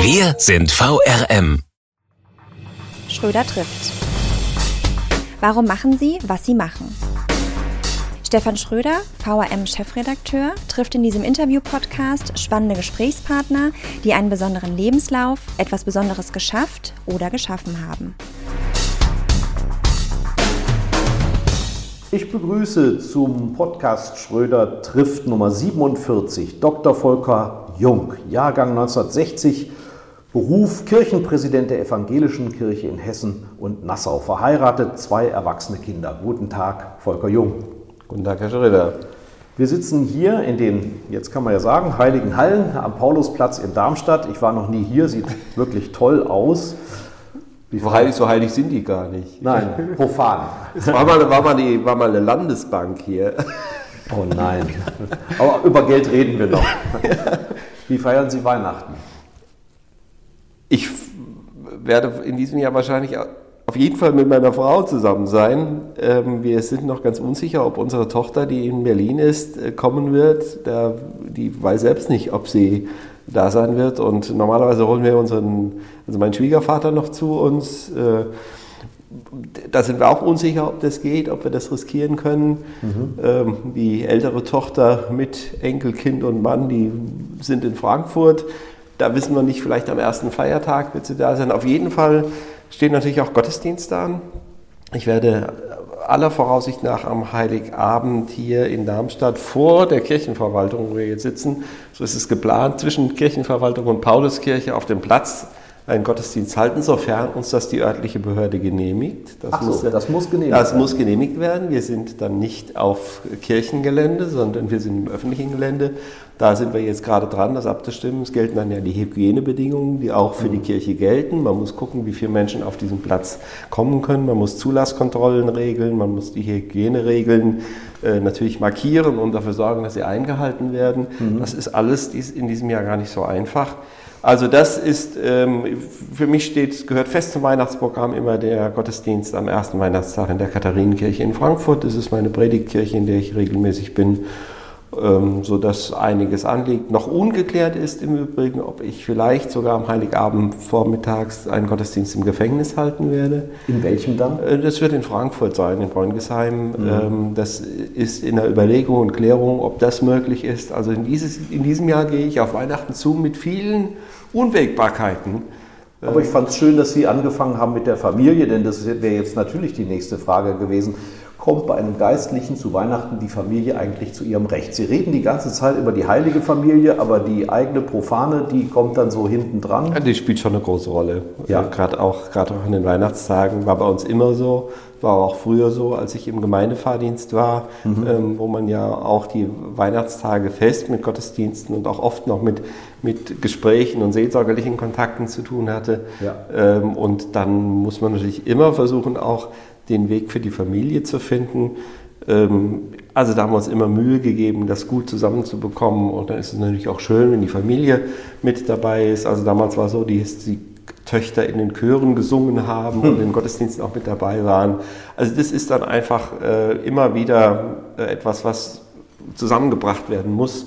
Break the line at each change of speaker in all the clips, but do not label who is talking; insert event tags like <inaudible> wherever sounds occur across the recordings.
Wir sind VRM.
Schröder trifft. Warum machen Sie, was Sie machen? Stefan Schröder, VRM-Chefredakteur, trifft in diesem Interview-Podcast spannende Gesprächspartner, die einen besonderen Lebenslauf, etwas Besonderes geschafft oder geschaffen haben.
Ich begrüße zum Podcast Schröder trifft Nummer 47 Dr. Volker Jung, Jahrgang 1960 Beruf Kirchenpräsident der Evangelischen Kirche in Hessen und Nassau. Verheiratet, zwei erwachsene Kinder. Guten Tag, Volker Jung.
Guten Tag, Herr Schröder.
Wir sitzen hier in den, jetzt kann man ja sagen, Heiligen Hallen am Paulusplatz in Darmstadt. Ich war noch nie hier, sieht <laughs> wirklich toll aus.
Wie so heilig, so heilig sind die gar nicht.
Nein, profan.
Es war mal, war, mal die, war mal eine Landesbank hier.
Oh nein. Aber über Geld reden wir noch. <laughs> Wie feiern Sie Weihnachten?
Ich werde in diesem Jahr wahrscheinlich auf jeden Fall mit meiner Frau zusammen sein. Ähm, wir sind noch ganz unsicher, ob unsere Tochter, die in Berlin ist, äh, kommen wird. Die weiß selbst nicht, ob sie da sein wird. Und normalerweise holen wir unseren, also meinen Schwiegervater noch zu uns. Äh, da sind wir auch unsicher, ob das geht, ob wir das riskieren können. Mhm. Die ältere Tochter mit Enkelkind und Mann, die sind in Frankfurt. Da wissen wir nicht, vielleicht am ersten Feiertag wird sie da sein. Auf jeden Fall stehen natürlich auch Gottesdienste an. Ich werde aller Voraussicht nach am Heiligabend hier in Darmstadt vor der Kirchenverwaltung, wo wir jetzt sitzen, so ist es geplant, zwischen Kirchenverwaltung und Pauluskirche auf dem Platz einen Gottesdienst halten, sofern uns das die örtliche Behörde genehmigt. Das,
Ach so,
muss,
das muss genehmigt
das
werden.
muss genehmigt werden. Wir sind dann nicht auf Kirchengelände, sondern wir sind im öffentlichen Gelände. Da sind wir jetzt gerade dran, das abzustimmen. Es gelten dann ja die Hygienebedingungen, die auch für die Kirche gelten. Man muss gucken, wie viele Menschen auf diesen Platz kommen können. Man muss Zulasskontrollen regeln, man muss die Hygieneregeln äh, natürlich markieren und dafür sorgen, dass sie eingehalten werden. Mhm. Das ist alles in diesem Jahr gar nicht so einfach. Also das ist, ähm, für mich steht, gehört fest zum Weihnachtsprogramm immer der Gottesdienst am ersten Weihnachtstag in der Katharinenkirche in Frankfurt. Das ist meine Predigtkirche, in der ich regelmäßig bin, ähm, so dass einiges anliegt. Noch ungeklärt ist im Übrigen, ob ich vielleicht sogar am Heiligabend vormittags einen Gottesdienst im Gefängnis halten werde.
In welchem dann?
Äh, das wird in Frankfurt sein, in Bräungesheim. Mhm. Ähm, das ist in der Überlegung und Klärung, ob das möglich ist. Also in, dieses, in diesem Jahr gehe ich auf Weihnachten zu mit vielen Unwägbarkeiten.
Aber ich fand es schön, dass Sie angefangen haben mit der Familie, denn das wäre jetzt natürlich die nächste Frage gewesen. Kommt bei einem Geistlichen zu Weihnachten die Familie eigentlich zu ihrem Recht? Sie reden die ganze Zeit über die heilige Familie, aber die eigene profane, die kommt dann so hinten dran.
Ja, die spielt schon eine große Rolle. Ja. Gerade auch, gerade auch an den Weihnachtstagen war bei uns immer so, war auch früher so, als ich im Gemeindefahrdienst war, mhm. ähm, wo man ja auch die Weihnachtstage fest mit Gottesdiensten und auch oft noch mit, mit Gesprächen und seelsorgerlichen Kontakten zu tun hatte. Ja. Ähm, und dann muss man natürlich immer versuchen, auch den Weg für die Familie zu finden. Ähm, also da haben wir uns immer Mühe gegeben, das gut zusammenzubekommen. Und dann ist es natürlich auch schön, wenn die Familie mit dabei ist. Also damals war es so, die, die Töchter in den Chören gesungen haben hm. und in Gottesdiensten auch mit dabei waren. Also das ist dann einfach äh, immer wieder äh, etwas, was zusammengebracht werden muss.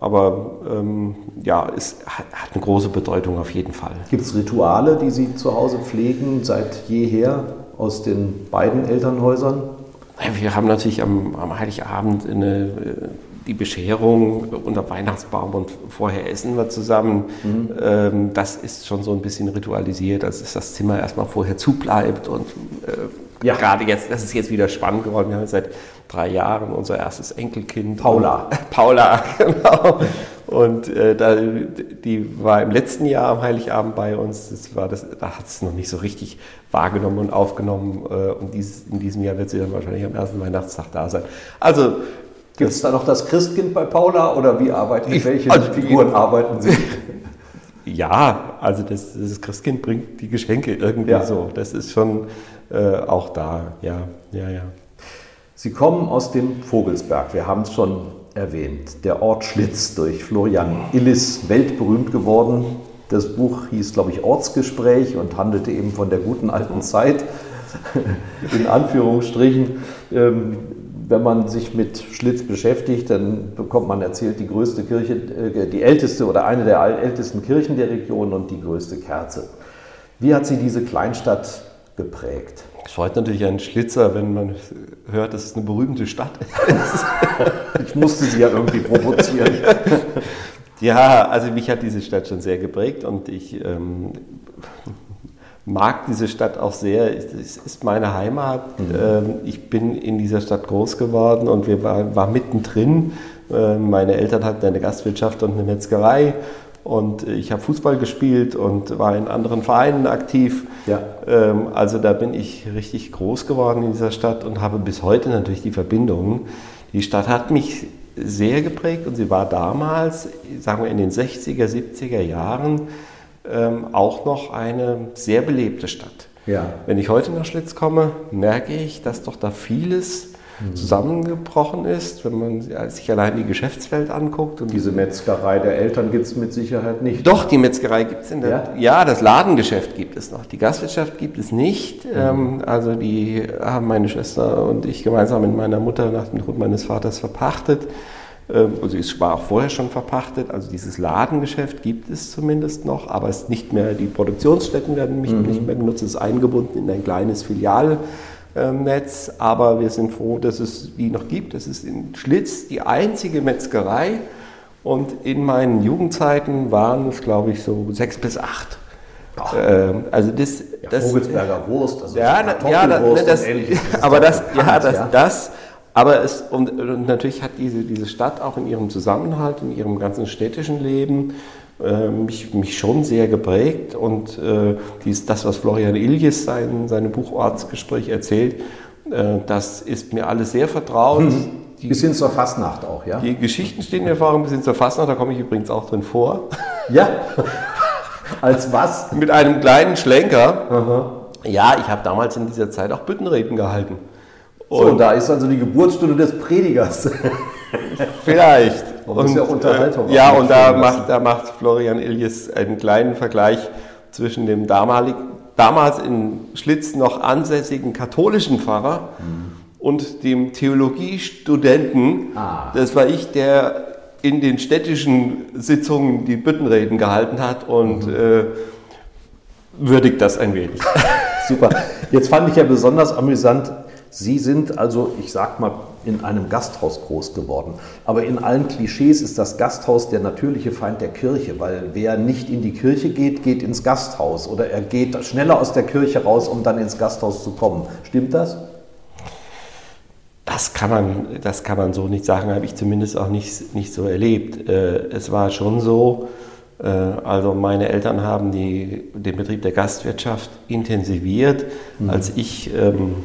Aber ähm, ja, es hat, hat, eine große Bedeutung auf jeden Fall.
Gibt es Rituale, die Sie zu Hause pflegen seit jeher aus den beiden Elternhäusern?
Wir haben natürlich am, am Heiligabend eine die Bescherung unter Weihnachtsbaum und vorher essen wir zusammen. Mhm. Ähm, das ist schon so ein bisschen ritualisiert, also dass das Zimmer erstmal vorher zubleibt und äh, ja. gerade jetzt, das ist jetzt wieder spannend geworden. Wir haben seit drei Jahren unser erstes Enkelkind.
Paula. <laughs>
Paula, <laughs> genau. Und äh, da, die war im letzten Jahr am Heiligabend bei uns. Das war das, da hat es noch nicht so richtig wahrgenommen und aufgenommen. Äh, und dies, in diesem Jahr wird sie dann wahrscheinlich am ersten Weihnachtstag da sein. Also
Gibt es da noch das Christkind bei Paula oder wie arbeiten, ich, welche also, Figuren arbeiten Sie? <laughs>
Ja, also das, das Christkind bringt die Geschenke irgendwie
Ja.
so. Das ist schon äh, auch da, ja, ja, ja.
Sie kommen aus dem Vogelsberg, wir haben es schon erwähnt. Der Ort Schlitz durch Florian Illis, weltberühmt geworden. Das Buch hieß, glaube ich, Ortsgespräch und handelte eben von der guten alten Zeit, <laughs> in Anführungsstrichen. Ähm, Wenn man sich mit Schlitz beschäftigt, dann bekommt man erzählt die größte Kirche, äh, die älteste oder eine der ältesten Kirchen der Region und die größte Kerze. Wie hat sie diese Kleinstadt geprägt?
Es freut natürlich einen Schlitzer, wenn man hört, dass es eine berühmte Stadt ist. <laughs>
Ich musste sie ja irgendwie provozieren. <laughs>
Ja, also mich hat diese Stadt schon sehr geprägt und ich ähm, mag diese Stadt auch sehr. Es ist meine Heimat. Ähm, ich bin in dieser Stadt groß geworden und wir war, war mittendrin. Ähm, meine Eltern hatten eine Gastwirtschaft und eine Metzgerei und ich habe Fußball gespielt und war in anderen Vereinen aktiv.
Ja.
Ähm, also da bin ich richtig groß geworden in dieser Stadt und habe bis heute natürlich die Verbindungen. Die Stadt hat mich sehr geprägt und sie war damals, sagen wir in den 60er, 70er Jahren, ähm, auch noch eine sehr belebte Stadt.
Ja.
Wenn ich heute nach Schlitz komme, merke ich, dass doch da vieles zusammengebrochen ist, wenn man sich allein die Geschäftswelt anguckt. Und
Diese Metzgerei der Eltern gibt es mit Sicherheit nicht.
doch, die Metzgerei gibt es in der.
Ja?
Ja? das Ladengeschäft gibt es noch. Die Gastwirtschaft gibt es nicht. Ähm, also die haben meine Schwester und ich gemeinsam mit meiner Mutter nach dem Tod meines Vaters verpachtet. Ähm, also es war auch vorher schon verpachtet. Also dieses Ladengeschäft gibt es zumindest noch, aber es ist nicht mehr, die Produktionsstätten werden nicht, nicht mehr genutzt, es ist eingebunden in ein kleines Filialnetz. Aber wir sind froh, dass es die noch gibt. Es ist in Schlitz die einzige Metzgerei. Und in meinen Jugendzeiten waren es, glaube ich, so sechs bis acht. Ähm, also das,
Ja,
das
Vogelsberger Wurst, also
ja, ja, da, ne, das, aber das, ja,
bekannt,
das, das, aber es, und, und natürlich hat diese, diese Stadt auch in ihrem Zusammenhalt, in ihrem ganzen städtischen Leben äh, mich, mich schon sehr geprägt und äh, dies, das, was Florian Iljes sein, seinem Buch Ortsgespräch erzählt, äh, das ist mir alles sehr vertraut. Die,
Bis hin zur Fastnacht auch, ja?
die Geschichten stehen mir vor, bis hin zur Fastnacht, da komme ich übrigens auch drin vor.
Ja. <laughs> Als was?
Mit einem kleinen Schlenker. Ja, ich habe damals in dieser Zeit auch Büttenreden gehalten.
So, und da ist also die Geburtsstunde des Predigers. <laughs>
Vielleicht.
Man muss ja Unterhaltung
äh, ja, und da
mitspielen lassen.
macht, da macht Florian Iljes einen kleinen Vergleich zwischen dem damalig, damals in Schlitz noch ansässigen katholischen Pfarrer und dem Theologiestudenten.
Ah.
Das war ich, der in den städtischen Sitzungen die Büttenreden gehalten hat und
Mhm.
äh, würdigt das ein wenig. <laughs>
Super. Jetzt fand ich ja besonders amüsant, Sie sind also, ich sag mal, in einem Gasthaus groß geworden. Aber in allen Klischees ist das Gasthaus der natürliche Feind der Kirche, weil wer nicht in die Kirche geht, geht ins Gasthaus oder er geht schneller aus der Kirche raus, um dann ins Gasthaus zu kommen. Stimmt das?
Das kann man, das kann man so nicht sagen, habe ich zumindest auch nicht, nicht so erlebt. Äh, Es war schon so, äh, also meine Eltern haben die, den Betrieb der Gastwirtschaft intensiviert. Als ich ähm,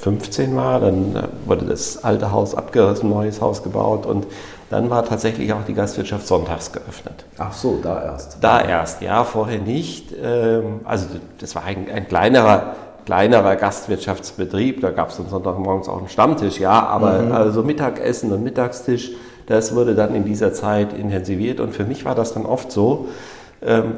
15 war, dann äh, wurde das alte Haus abgerissen, neues Haus gebaut und dann war tatsächlich auch die Gastwirtschaft sonntags geöffnet.
Ach so, da erst.
Da erst, ja, vorher nicht. Ähm, Also das war ein, ein kleinerer, kleinerer Gastwirtschaftsbetrieb. Da gab es am Sonntagmorgens auch einen Stammtisch, ja, aber also Mittagessen und Mittagstisch, das wurde dann in dieser Zeit intensiviert. Und für mich war das dann oft so,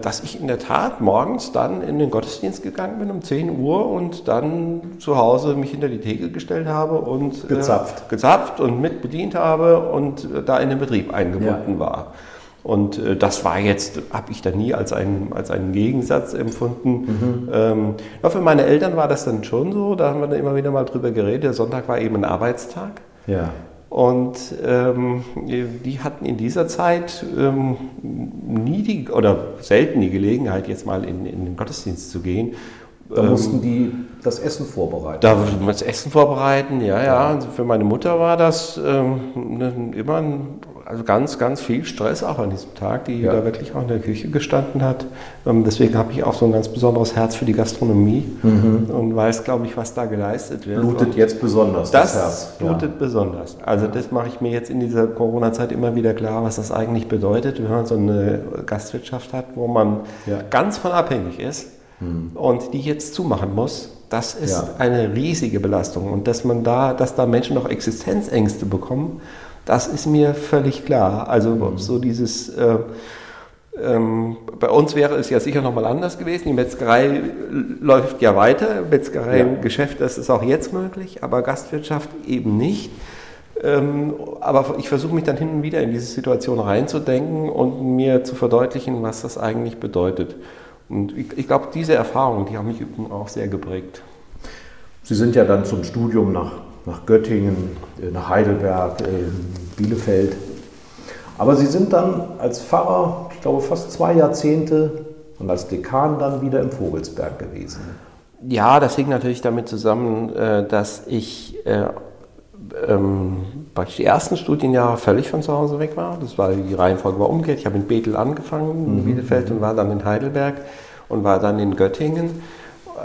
dass ich in der Tat morgens dann in den Gottesdienst gegangen bin um 10 Uhr und dann zu Hause mich hinter die Theke gestellt habe und äh,
Gezapft.
gezapft und mit bedient habe und äh, da in den Betrieb eingebunden
Ja.
war. Und äh, das war jetzt, habe ich da nie als einen, als einen Gegensatz empfunden. Ähm, ja, für meine Eltern war das dann schon so, da haben wir dann immer wieder mal drüber geredet. Der Sonntag war eben ein Arbeitstag.
Ja.
Und ähm, die hatten in dieser Zeit ähm, nie die, oder selten die Gelegenheit, jetzt mal in, in den Gottesdienst zu gehen.
Da mussten die das Essen vorbereiten.
Da muss man das Essen vorbereiten, ja, ja. Für meine Mutter war das ähm, ne- immer ein, also ganz, ganz viel Stress auch an diesem Tag, die ja. da wirklich auch in der Küche gestanden hat. Ähm, deswegen habe ich auch so ein ganz besonderes Herz für die Gastronomie mhm. und weiß, glaube ich, was da geleistet wird.
Blutet und jetzt besonders
das, das Herz. blutet ja. besonders. Also das mache ich mir jetzt in dieser Corona-Zeit immer wieder klar, was das eigentlich bedeutet, wenn man so eine Gastwirtschaft hat, wo man ja. ganz von abhängig ist mhm. und die jetzt zumachen muss. Das ist eine riesige Belastung und dass man da, dass da Menschen noch Existenzängste bekommen das ist mir völlig klar. Also mhm. so dieses, äh, ähm, bei uns wäre es ja sicher nochmal anders gewesen. Die Metzgerei läuft ja weiter. Metzgerei-Geschäft, ja. das ist auch jetzt möglich, aber Gastwirtschaft eben nicht. Ähm, aber ich versuche mich dann hin und wieder in diese Situation reinzudenken und mir zu verdeutlichen, was das eigentlich bedeutet. Und ich, ich glaube, diese Erfahrungen, die haben mich auch sehr geprägt.
Sie sind ja dann zum Studium nach nach Göttingen, äh, nach Heidelberg, äh, Bielefeld. Aber Sie sind dann als Pfarrer, ich glaube, fast zwei Jahrzehnte und als Dekan dann wieder im Vogelsberg gewesen.
Ja, das hing natürlich damit zusammen, äh, dass ich ähm, praktisch die ersten Studienjahre völlig von zu Hause weg war. Das war die Reihenfolge war umgekehrt. Ich habe in Bethel angefangen, in mhm. Bielefeld und war dann in Heidelberg und war dann in Göttingen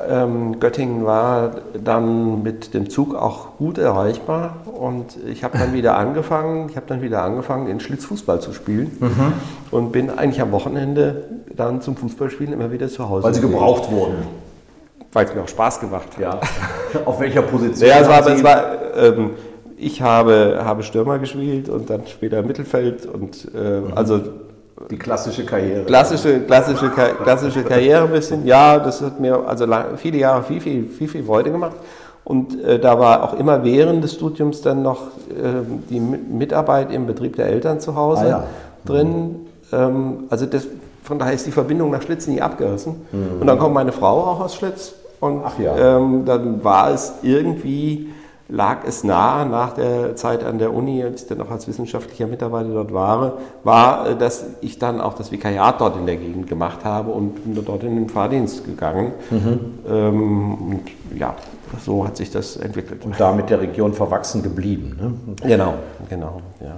ähm, Göttingen war dann mit dem Zug auch gut erreichbar und ich habe dann wieder angefangen, ich habe dann wieder angefangen, in Schlitzfußball zu spielen mhm. und bin eigentlich am Wochenende dann zum Fußballspielen immer wieder zu Hause.
Weil sie gebraucht wurden.
Weil es mir auch Spaß gemacht hat.
Ja. <laughs> Auf welcher Position?
Ja, es war, es war ähm, ich habe, habe Stürmer gespielt und dann später Mittelfeld und äh, mhm. also
die klassische Karriere.
Klassische, klassische, klassische Karriere ein bisschen. Ja, das hat mir also viele Jahre viel, viel, viel, viel Freude gemacht. Und äh, da war auch immer während des Studiums dann noch äh, die Mitarbeit im Betrieb der Eltern zu Hause ah, ja. drin. Ähm, also das, von daher ist die Verbindung nach Schlitz nie abgerissen. Mhm. Und dann kommt meine Frau auch aus Schlitz. Und ja. ähm, dann war es irgendwie lag es nahe nach der Zeit an der Uni, als ich dann auch als wissenschaftlicher Mitarbeiter dort war, war, äh, dass ich dann auch das Vikariat dort in der Gegend gemacht habe und bin dort in den Fahrdienst gegangen. Mhm. Ähm, und ja, so hat sich das entwickelt.
Und da mit der Region verwachsen geblieben.
Ne? Genau, genau, ja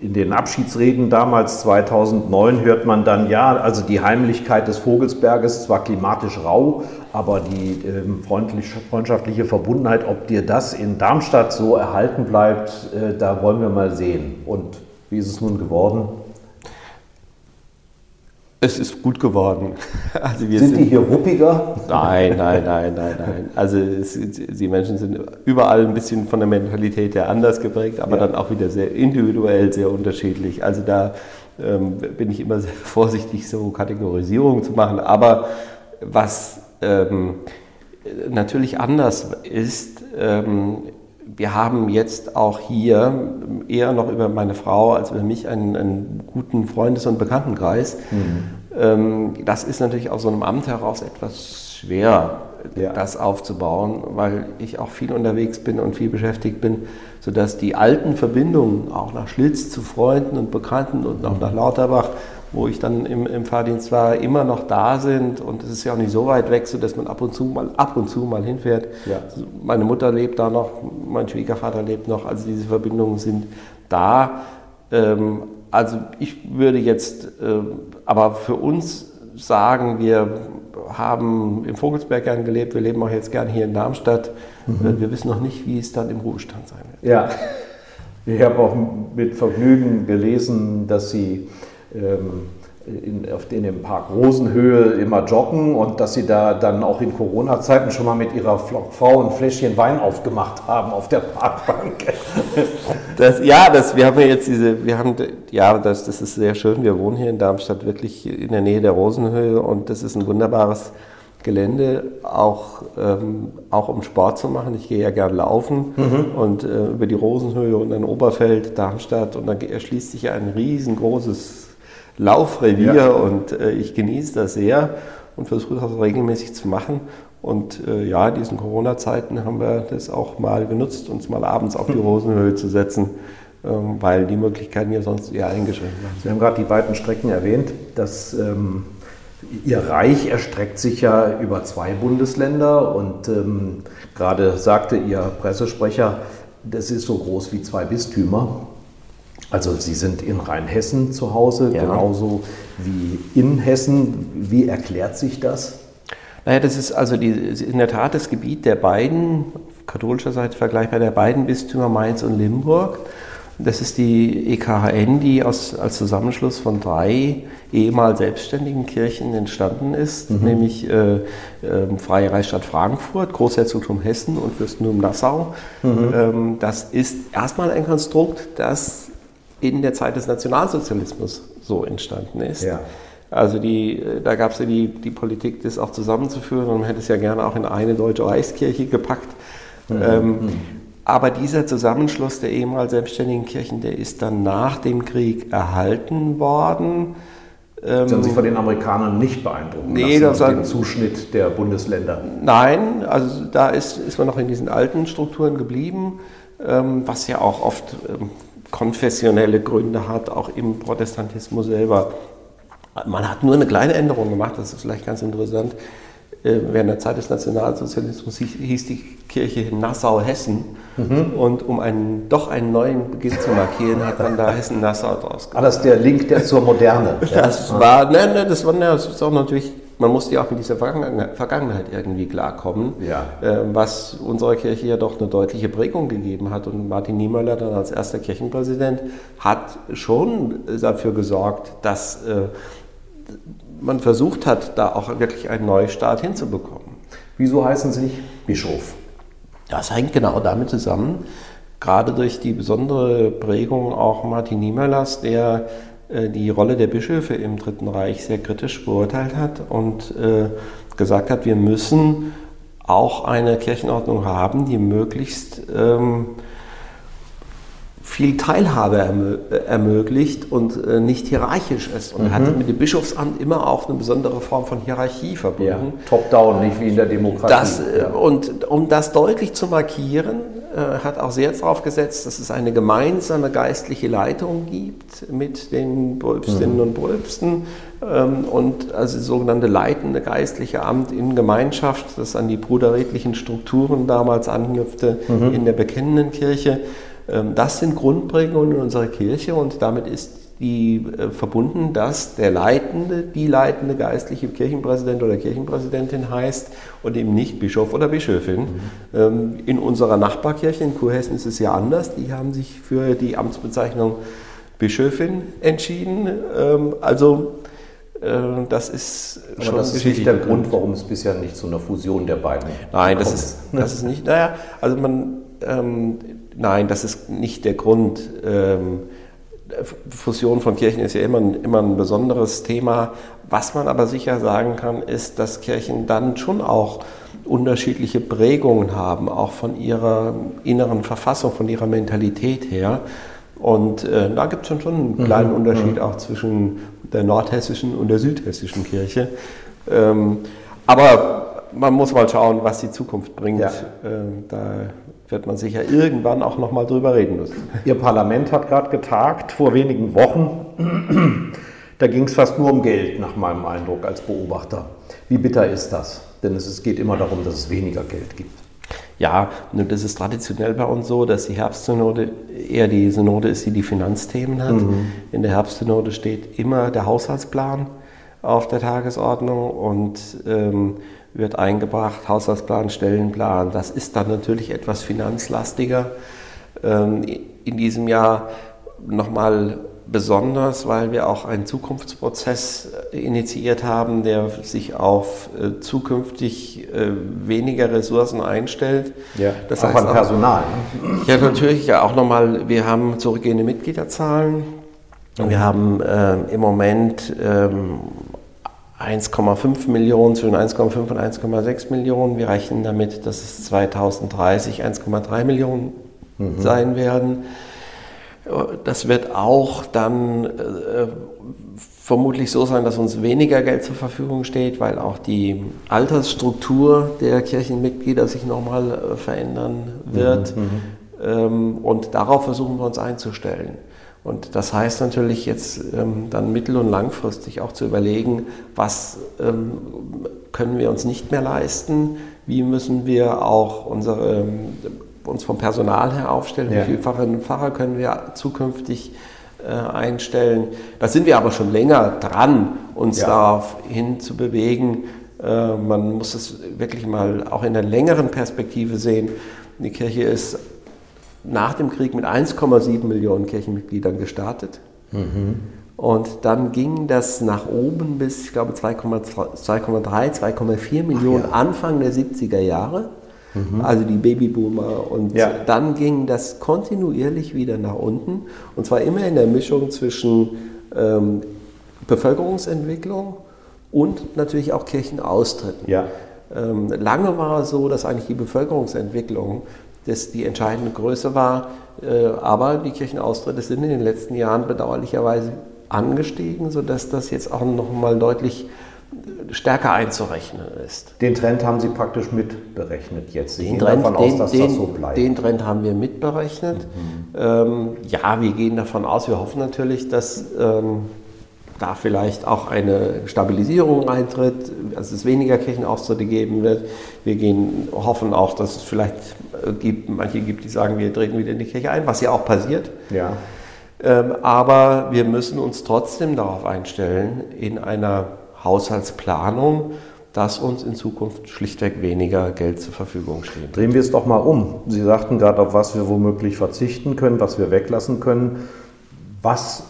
in den Abschiedsreden damals 2009 hört man dann, ja, also die Heimlichkeit des Vogelsberges, zwar klimatisch rau, aber die äh, freundschaftliche Verbundenheit, ob dir das in Darmstadt so erhalten bleibt, äh, da wollen wir mal sehen. Und wie ist es nun geworden?
Es ist gut geworden. <laughs>
Also sind, sind, die hier ruppiger?
Nein, nein, nein, nein, nein. Also es, die Menschen sind überall ein bisschen von der Mentalität her anders geprägt, aber ja. dann auch wieder sehr individuell, sehr unterschiedlich. Also da ähm, bin ich immer <laughs> sehr vorsichtig, so Kategorisierungen zu machen. Aber was ähm, natürlich anders ist, ähm, wir haben jetzt auch hier eher noch über meine Frau als über mich einen, einen guten Freundes- und Bekanntenkreis. Mhm. Ähm, das ist natürlich aus so einem Amt heraus etwas schwer, ja. das aufzubauen, weil ich auch viel unterwegs bin und viel beschäftigt bin, sodass die alten Verbindungen auch nach Schlitz zu Freunden und Bekannten und auch nach Lauterbach wo ich dann im, im Fahrdienst war, immer noch da sind. Und es ist ja auch nicht so weit weg, so dass man ab und zu mal, ab und zu mal hinfährt. Ja. Also meine Mutter lebt da noch, mein Schwiegervater lebt noch. Also diese Verbindungen sind da. Ähm, also ich würde jetzt äh, aber für uns sagen, wir haben im Vogelsberg gern gelebt, wir leben auch jetzt gern hier in Darmstadt. Mhm. Äh, wir wissen noch nicht, wie es dann im Ruhestand sein wird.
Ja, ich habe auch mit Vergnügen gelesen, dass Sie in, auf den im Park Rosenhöhe immer joggen und dass sie da dann auch in Corona-Zeiten schon mal mit ihrer Frau ein Fläschchen Wein aufgemacht haben auf der Parkbank. <laughs>
Das, ja, das, wir haben ja jetzt diese, wir haben, ja, das, das ist sehr schön. Wir wohnen hier in Darmstadt wirklich in der Nähe der Rosenhöhe und das ist ein wunderbares Gelände, auch, ähm, auch um Sport zu machen. Ich gehe ja gern laufen mhm. und äh, über die Rosenhöhe und dann Oberfeld, Darmstadt und dann erschließt sich ein riesengroßes Laufrevier ja. und äh, ich genieße das sehr und versuche das regelmäßig zu machen. Und äh, ja, in diesen Corona-Zeiten haben wir das auch mal genutzt, uns mal abends auf die <laughs> Rosenhöhe zu setzen, ähm, weil die Möglichkeiten ja sonst eher eingeschränkt waren.
Sie haben gerade die weiten Strecken erwähnt. Dass, ähm, Ihr Reich erstreckt sich ja über zwei Bundesländer und ähm, gerade sagte Ihr Pressesprecher, das ist so groß wie zwei Bistümer. Also Sie sind in Rheinhessen zu Hause,
Ja.
genauso wie in Hessen. Wie erklärt sich das?
Naja, das ist also die, in der Tat das Gebiet der beiden, katholischer Seite vergleichbar, der beiden Bistümer Mainz und Limburg. Das ist die EKHN, die aus, als Zusammenschluss von drei ehemals selbstständigen Kirchen entstanden ist, nämlich äh, äh, Freie Reichsstadt Frankfurt, Großherzogtum Hessen und Fürstentum Nassau. Ähm, das ist erstmal ein Konstrukt, das in der Zeit des Nationalsozialismus so entstanden ist.
Ja.
Also die, äh, da gab es ja die, die Politik, das auch zusammenzuführen und man hätte es ja gerne auch in eine deutsche Reichskirche gepackt. Ähm, aber dieser Zusammenschluss der ehemals selbstständigen Kirchen, der ist dann nach dem Krieg erhalten worden.
Sie haben sich von den Amerikanern nicht beeindrucken
Nee,
lassen
das
dem Zuschnitt der Bundesländer.
Nein, also da ist, ist man noch in diesen alten Strukturen geblieben, ähm, was ja auch oft ähm, konfessionelle Gründe hat, auch im Protestantismus selber. Man hat nur eine kleine Änderung gemacht, das ist vielleicht ganz interessant. Äh, Während der Zeit des Nationalsozialismus hieß, die Kirche Nassau-Hessen. Und um einen, doch einen neuen Beginn zu markieren, hat man da <laughs> Hessen-Nassau draus
Ah, das ist der Link der zur Moderne.
das war, nein, nein, das war, das ist auch natürlich, man musste ja auch mit dieser Vergangenheit, irgendwie klarkommen,
Ja.
äh, was unserer Kirche ja doch eine deutliche Prägung gegeben hat. Und Martin Niemöller dann als erster Kirchenpräsident hat schon dafür gesorgt, dass äh, man versucht hat, da auch wirklich einen Neustart hinzubekommen.
Wieso heißen Sie nicht Bischof?
Das hängt genau damit zusammen, gerade durch die besondere Prägung auch Martin Niemöllers, der die Rolle der Bischöfe im Dritten Reich sehr kritisch beurteilt hat und äh, gesagt hat, wir müssen auch eine Kirchenordnung haben, die möglichst ähm, viel Teilhabe äh, ermöglicht und äh, nicht hierarchisch ist. Und er hatte mit dem Bischofsamt immer auch eine besondere Form von Hierarchie verbunden.
Top-down, nicht wie in der Demokratie.
Das, äh, Und um das deutlich zu markieren, äh, hat auch sehr darauf gesetzt, dass es eine gemeinsame geistliche Leitung gibt mit den Pröpstinnen und Pröpsten ähm, und also das sogenannte leitende geistliche Amt in Gemeinschaft, das an die bruderredlichen Strukturen damals anknüpfte in der bekennenden Kirche. Ähm, Das sind Grundprägungen in unserer Kirche und damit ist die äh, verbunden, dass der Leitende, die leitende geistliche Kirchenpräsident oder Kirchenpräsidentin heißt und eben nicht Bischof oder Bischöfin. Ähm, in unserer Nachbarkirche in Kurhessen ist es ja anders. Die haben sich für die Amtsbezeichnung Bischöfin entschieden. Ähm, also äh, das ist
Aber
schon
das ist nicht der. Grund, warum es bisher nicht zu einer Fusion der beiden
Nein, das ist, das ist nicht, naja, also man, ähm, nein, das ist nicht der Grund. Fusion von Kirchen ist ja immer, ein- immer ein besonderes Thema. Was man aber sicher sagen kann, ist, dass Kirchen dann schon auch unterschiedliche Prägungen haben, auch von ihrer inneren Verfassung, von ihrer Mentalität her. Und äh, da gibt es schon, schon einen kleinen Unterschied auch zwischen der nordhessischen und der südhessischen Kirche. Ähm, aber man muss mal schauen, was die Zukunft bringt.
Ja.
Ähm, da wird man sicher irgendwann auch noch mal drüber reden müssen.
Ihr Parlament hat gerade getagt, vor wenigen Wochen. Da ging es fast nur um Geld, nach meinem Eindruck als Beobachter. Wie bitter ist das? Denn es geht immer darum, dass es weniger Geld gibt.
Ja, und das ist traditionell bei uns so, dass die Herbstsynode eher die Synode ist, die die Finanzthemen hat. In der Herbstsynode steht immer der Haushaltsplan auf der Tagesordnung und ähm, wird eingebracht, Haushaltsplan, Stellenplan. Das ist dann natürlich etwas finanzlastiger. Ähm, in diesem Jahr nochmal besonders, weil wir auch einen Zukunftsprozess äh, initiiert haben, der sich auf äh, zukünftig äh, weniger Ressourcen einstellt.
Das auch an Personal. Ne?
Ja, natürlich ja auch nochmal, wir haben zurückgehende Mitgliederzahlen. Wir haben ähm, im Moment ähm, 1,5 Millionen, zwischen 1,5 und 1,6 Millionen. Wir rechnen damit, dass es 2030 1,3 Millionen sein werden. Das wird auch dann äh, vermutlich so sein, dass uns weniger Geld zur Verfügung steht, weil auch die Altersstruktur der Kirchenmitglieder sich nochmal äh, verändern wird. Ähm, und darauf versuchen wir uns einzustellen. Und das heißt natürlich jetzt ähm, dann mittel- und langfristig auch zu überlegen, was ähm, können wir uns nicht mehr leisten, wie müssen wir auch unsere, ähm, uns vom Personal her aufstellen,
Ja.
wie viele Pfarrerinnen und Pfarrer können wir zukünftig äh, einstellen. Da sind wir aber schon länger dran, uns ja. darauf hin zu bewegen. Äh, man muss es wirklich mal auch in der längeren Perspektive sehen. Die Kirche ist nach dem Krieg mit 1,7 Millionen Kirchenmitgliedern gestartet. Mhm. Und dann ging das nach oben bis, ich glaube, 2,3, 2,4 Millionen ja. Anfang der 70er Jahre. Mhm. Also die Babyboomer. Und ja. dann ging das kontinuierlich wieder nach unten. Und zwar immer in der Mischung zwischen ähm, Bevölkerungsentwicklung und natürlich auch Kirchenaustritten. Ja. Ähm, lange war es so, dass eigentlich die Bevölkerungsentwicklung das die entscheidende Größe war. Äh, aber die Kirchenaustritte sind in den letzten Jahren bedauerlicherweise angestiegen, sodass das jetzt auch nochmal deutlich stärker einzurechnen ist.
Den Trend haben Sie praktisch mitberechnet jetzt.
Sie den gehen Trend, davon aus, dass den, das so bleibt. Den Trend haben wir mitberechnet. Mhm. Ähm, ja, wir gehen davon aus, wir hoffen natürlich, dass ähm, da vielleicht auch eine Stabilisierung eintritt, dass es weniger Kirchenaustritte geben wird. Wir gehen, hoffen auch, dass es vielleicht gibt, manche gibt, die sagen, wir treten wieder in die Kirche ein, was ja auch passiert. Ja. Ähm, aber wir müssen uns trotzdem darauf einstellen, in einer Haushaltsplanung, dass uns in Zukunft schlichtweg weniger Geld zur Verfügung steht.
Drehen wir es doch mal um. Sie sagten gerade, auf was wir womöglich verzichten können, was wir weglassen können. Was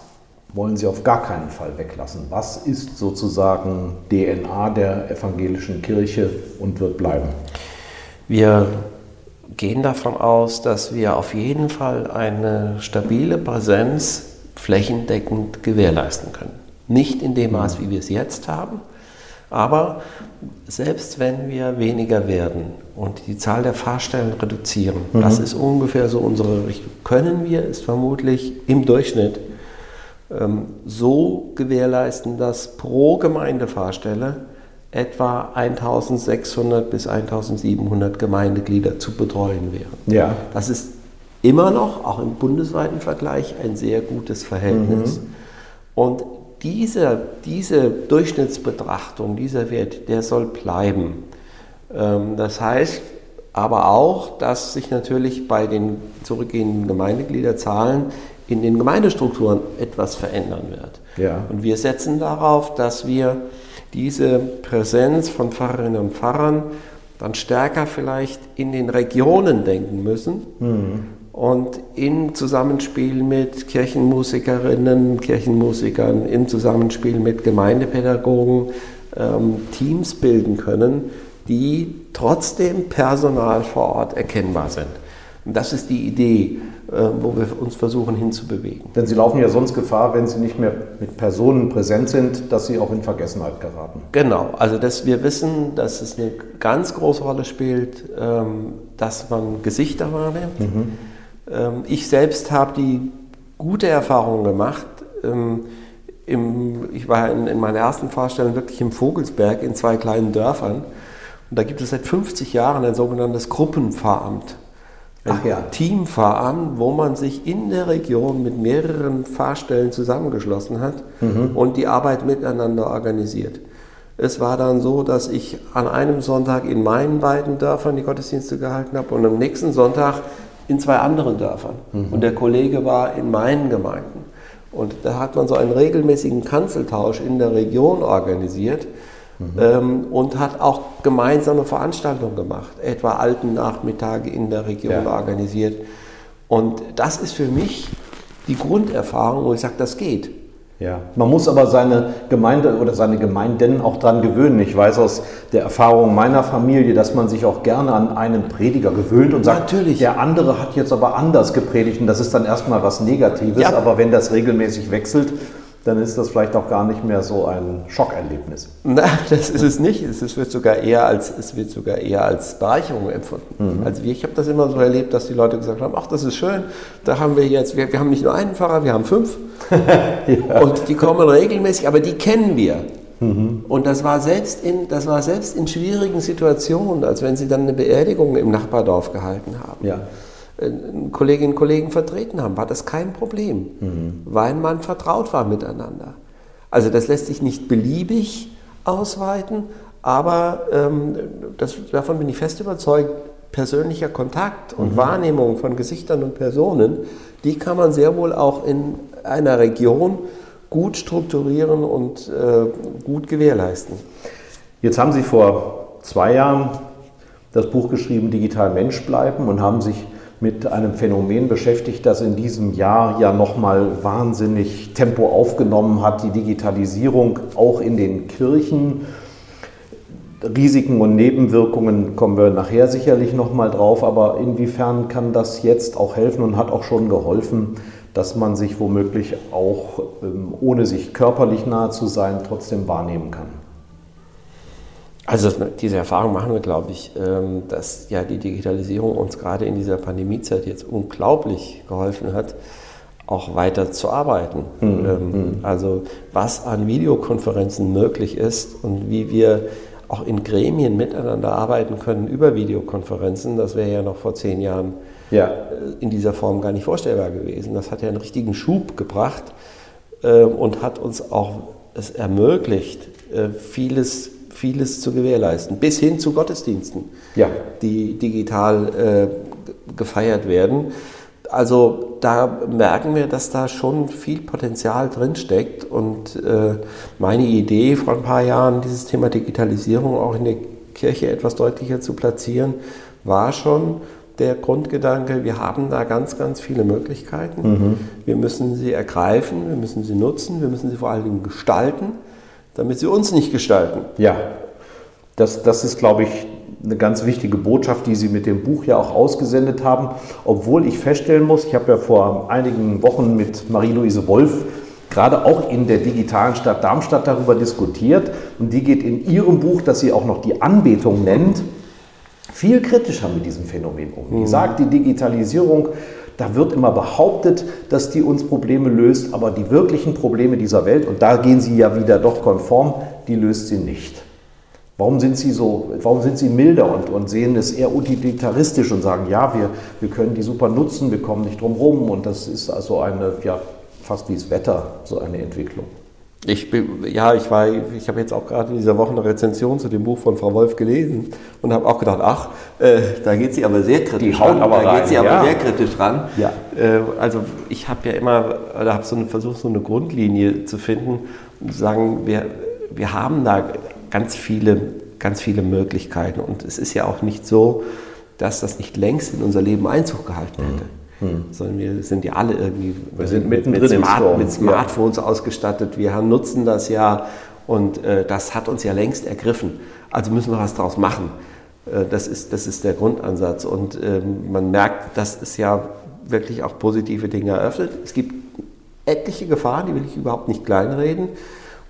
wollen Sie auf gar keinen Fall weglassen? Was ist sozusagen DNA der evangelischen Kirche und wird bleiben?
Wir gehen davon aus, dass wir auf jeden Fall eine stabile Präsenz flächendeckend gewährleisten können. Nicht in dem Maß, wie wir es jetzt haben, aber selbst wenn wir weniger werden und die Zahl der Fahrstellen reduzieren, mhm. das ist ungefähr so unsere Richtung, können wir es vermutlich im Durchschnitt ähm, so gewährleisten, dass pro Gemeindefahrstelle etwa 1600 bis 1700 Gemeindeglieder zu betreuen wären. Ja. Das ist immer noch, auch im bundesweiten Vergleich, ein sehr gutes Verhältnis. Mhm. Und diese, diese Durchschnittsbetrachtung, dieser Wert, der soll bleiben. Ähm, das heißt aber auch, dass sich natürlich bei den zurückgehenden Gemeindegliederzahlen in den Gemeindestrukturen etwas verändern wird. Ja. Und wir setzen darauf, dass wir diese Präsenz von Pfarrerinnen und Pfarrern dann stärker vielleicht in den Regionen denken müssen mhm. und im Zusammenspiel mit Kirchenmusikerinnen, Kirchenmusikern, im Zusammenspiel mit Gemeindepädagogen ähm, Teams bilden können, die trotzdem personal vor Ort erkennbar sind. Und das ist die Idee, wo wir uns versuchen hinzubewegen.
Denn Sie laufen ja sonst Gefahr, wenn Sie nicht mehr mit Personen präsent sind, dass Sie auch in Vergessenheit geraten.
Genau, also dass wir wissen, dass es eine ganz große Rolle spielt, ähm, dass man Gesichter wahrnimmt. Mhm. Ähm, ich selbst habe die gute Erfahrung gemacht. Ähm, ich war in meiner ersten Vorstellung wirklich im Vogelsberg in zwei kleinen Dörfern. Und da gibt es seit 50 Jahren ein sogenanntes Gruppenpfarramt ein ja. Teamfahramt, wo man sich in der Region mit mehreren Fahrstellen zusammengeschlossen hat mhm. und die Arbeit miteinander organisiert. Es war dann so, dass ich an einem Sonntag in meinen beiden Dörfern die Gottesdienste gehalten habe und am nächsten Sonntag in zwei anderen Dörfern. Mhm. Und der Kollege war in meinen Gemeinden. Und da hat man so einen regelmäßigen Kanzeltausch in der Region organisiert mhm. ähm, und hat auch gemeinsame Veranstaltungen gemacht, etwa alten Nachmittage in der Region ja. organisiert. Und das ist für mich die Grunderfahrung, wo ich sage, das geht.
Ja, man muss aber seine Gemeinde oder seine Gemeinden auch dran gewöhnen. Ich weiß aus der Erfahrung meiner Familie, dass man sich auch gerne an einen Prediger gewöhnt und sagt, Natürlich. der andere hat jetzt aber anders gepredigt und das ist dann erstmal was Negatives. Ja. Aber wenn das regelmäßig wechselt, dann ist das vielleicht auch gar nicht mehr so ein Schockerlebnis. <laughs>
Nein, das ist es nicht. Es wird sogar eher als, es wird sogar eher als Bereicherung empfunden. Mhm. Also ich habe das immer so erlebt, dass die Leute gesagt haben, ach, das ist schön, da haben wir jetzt, wir, wir haben nicht nur einen Pfarrer, wir haben fünf. <laughs> ja. Und die kommen regelmäßig, aber die kennen wir. Mhm. Und das war, selbst in, das war selbst in schwierigen Situationen, als wenn sie dann eine Beerdigung im Nachbardorf gehalten haben. Ja Kolleginnen und Kollegen vertreten haben, war das kein Problem, mhm. weil man vertraut war miteinander. Also das lässt sich nicht beliebig ausweiten, aber ähm, das, davon bin ich fest überzeugt, persönlicher Kontakt und mhm. Wahrnehmung von Gesichtern und Personen, die kann man sehr wohl auch in einer Region gut strukturieren und äh, gut gewährleisten.
Jetzt haben Sie vor zwei Jahren das Buch geschrieben, Digital Mensch bleiben und haben sich mit einem Phänomen beschäftigt, das in diesem Jahr ja nochmal wahnsinnig Tempo aufgenommen hat, die Digitalisierung auch in den Kirchen. Risiken und Nebenwirkungen kommen wir nachher sicherlich nochmal drauf, aber inwiefern kann das jetzt auch helfen und hat auch schon geholfen, dass man sich womöglich auch, ähm, ohne sich körperlich nahe zu sein, trotzdem wahrnehmen kann?
Also diese Erfahrung machen wir, glaube ich, ähm, dass ja die Digitalisierung uns gerade in dieser Pandemiezeit jetzt unglaublich geholfen hat, auch weiter zu arbeiten. Mhm. Also was an Videokonferenzen möglich ist und wie wir auch in Gremien miteinander arbeiten können über Videokonferenzen, das wäre ja noch vor zehn Jahren ja. Äh, in dieser Form gar nicht vorstellbar gewesen. Das hat ja einen richtigen Schub gebracht äh, und hat uns auch es ermöglicht, äh, vieles vieles zu gewährleisten, bis hin zu Gottesdiensten, ja. die digital äh, gefeiert werden. Also da merken wir, dass da schon viel Potenzial drinsteckt. Und äh, meine Idee vor ein paar Jahren, dieses Thema Digitalisierung auch in der Kirche etwas deutlicher zu platzieren, war schon der Grundgedanke, wir haben da ganz, ganz viele Möglichkeiten. Mhm. Wir müssen sie ergreifen, wir müssen sie nutzen, wir müssen sie vor allen Dingen gestalten damit sie uns nicht gestalten.
Ja, das, das ist, glaube ich, eine ganz wichtige Botschaft, die Sie mit dem Buch ja auch ausgesendet haben. Obwohl ich feststellen muss, ich habe ja vor einigen Wochen mit Marie-Louise Wolf gerade auch in der digitalen Stadt Darmstadt darüber diskutiert. Und die geht in ihrem Buch, das sie auch noch die Anbetung nennt, viel kritischer mit diesem Phänomen um. Die mhm. sagt, die Digitalisierung da wird immer behauptet, dass die uns Probleme löst, aber die wirklichen Probleme dieser Welt, und da gehen sie ja wieder doch konform, die löst sie nicht. Warum sind Sie so, warum sind Sie milder und, und sehen es eher utilitaristisch und sagen, ja, wir, wir können die super nutzen, wir kommen nicht drum rum und das ist also eine, ja, fast wie das Wetter, so eine Entwicklung.
Ich bin, ja, ich war, ich habe jetzt auch gerade in dieser Woche eine Rezension zu dem Buch von Frau Wolf gelesen und habe auch gedacht, ach, äh, da geht sie aber sehr kritisch
Die ran. Aber
da
rein,
geht sie
ja.
aber sehr kritisch ran. Ja. Äh, also ich habe ja immer, da habe so versucht, so eine Grundlinie zu finden und zu sagen, wir, wir haben da ganz viele, ganz viele Möglichkeiten und es ist ja auch nicht so, dass das nicht längst in unser Leben Einzug gehalten hätte. Mhm. Hm. Sondern wir sind ja alle irgendwie
wir sind mit,
mit, Smart, mit Smartphones ja. ausgestattet. Wir nutzen das ja und äh, das hat uns ja längst ergriffen. Also müssen wir was draus machen. Äh, das, ist, das ist der Grundansatz. Und ähm, man merkt, dass es ja wirklich auch positive Dinge eröffnet. Es gibt etliche Gefahren, die will ich überhaupt nicht kleinreden.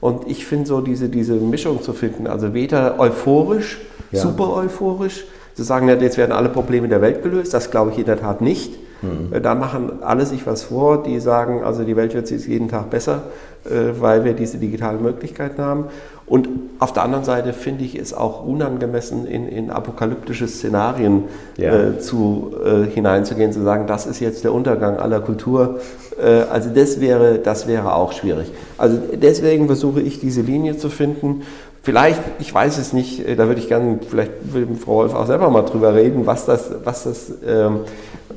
Und ich finde so diese, diese Mischung zu finden, also weder euphorisch, ja. super euphorisch, zu sagen, jetzt werden alle Probleme der Welt gelöst, das glaube ich in der Tat nicht. Mhm. Da machen alle sich was vor, die sagen, also die Welt wird jetzt jeden Tag besser, äh, weil wir diese digitalen Möglichkeiten haben. Und auf der anderen Seite finde ich es auch unangemessen, in, in apokalyptische Szenarien ja. äh, zu, äh, hineinzugehen, zu sagen, das ist jetzt der Untergang aller Kultur. Äh, also das wäre, das wäre auch schwierig. Also deswegen versuche ich diese Linie zu finden. Vielleicht, ich weiß es nicht, äh, da würde ich gerne, vielleicht will Frau Wolf auch selber mal drüber reden, was das, was das ähm,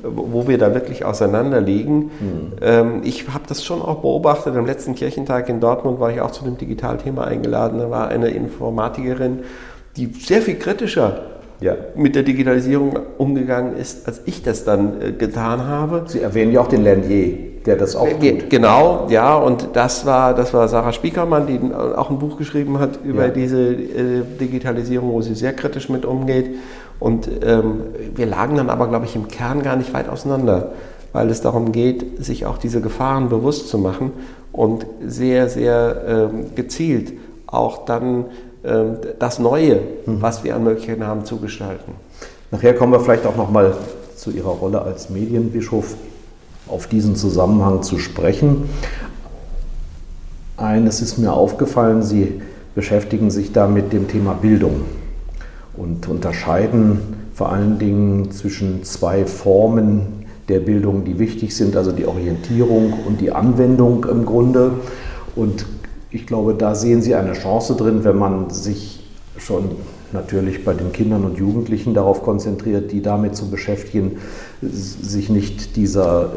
wo wir da wirklich auseinander liegen. Mhm. Ähm, ich habe das schon auch beobachtet. Am letzten Kirchentag in Dortmund war ich auch zu dem Digitalthema eingeladen. Da war eine Informatikerin, die sehr viel kritischer ja. mit der Digitalisierung umgegangen ist, als ich das dann äh, getan habe.
Sie erwähnen ja auch den Lernier, der das auch
äh, tut. Genau, ja, und das war, das war Sarah Spiekermann, die auch ein Buch geschrieben hat über ja. diese äh, Digitalisierung, wo sie sehr kritisch mit umgeht. Und ähm, wir lagen dann aber, glaube ich, im Kern gar nicht weit auseinander, weil es darum geht, sich auch diese Gefahren bewusst zu machen und sehr, sehr ähm, gezielt auch dann ähm, das Neue, mhm. was wir an Möglichkeiten haben, zu gestalten.
Nachher kommen wir vielleicht auch noch mal zu Ihrer Rolle als Medienbischof auf diesen Zusammenhang zu sprechen. Eines ist mir aufgefallen, Sie beschäftigen sich da mit dem Thema Bildung und unterscheiden vor allen Dingen zwischen zwei Formen der Bildung, die wichtig sind, also die Orientierung und die Anwendung im Grunde. Und ich glaube, da sehen Sie eine Chance drin, wenn man sich schon natürlich bei den Kindern und Jugendlichen darauf konzentriert, die damit zu beschäftigen, sich nicht dieser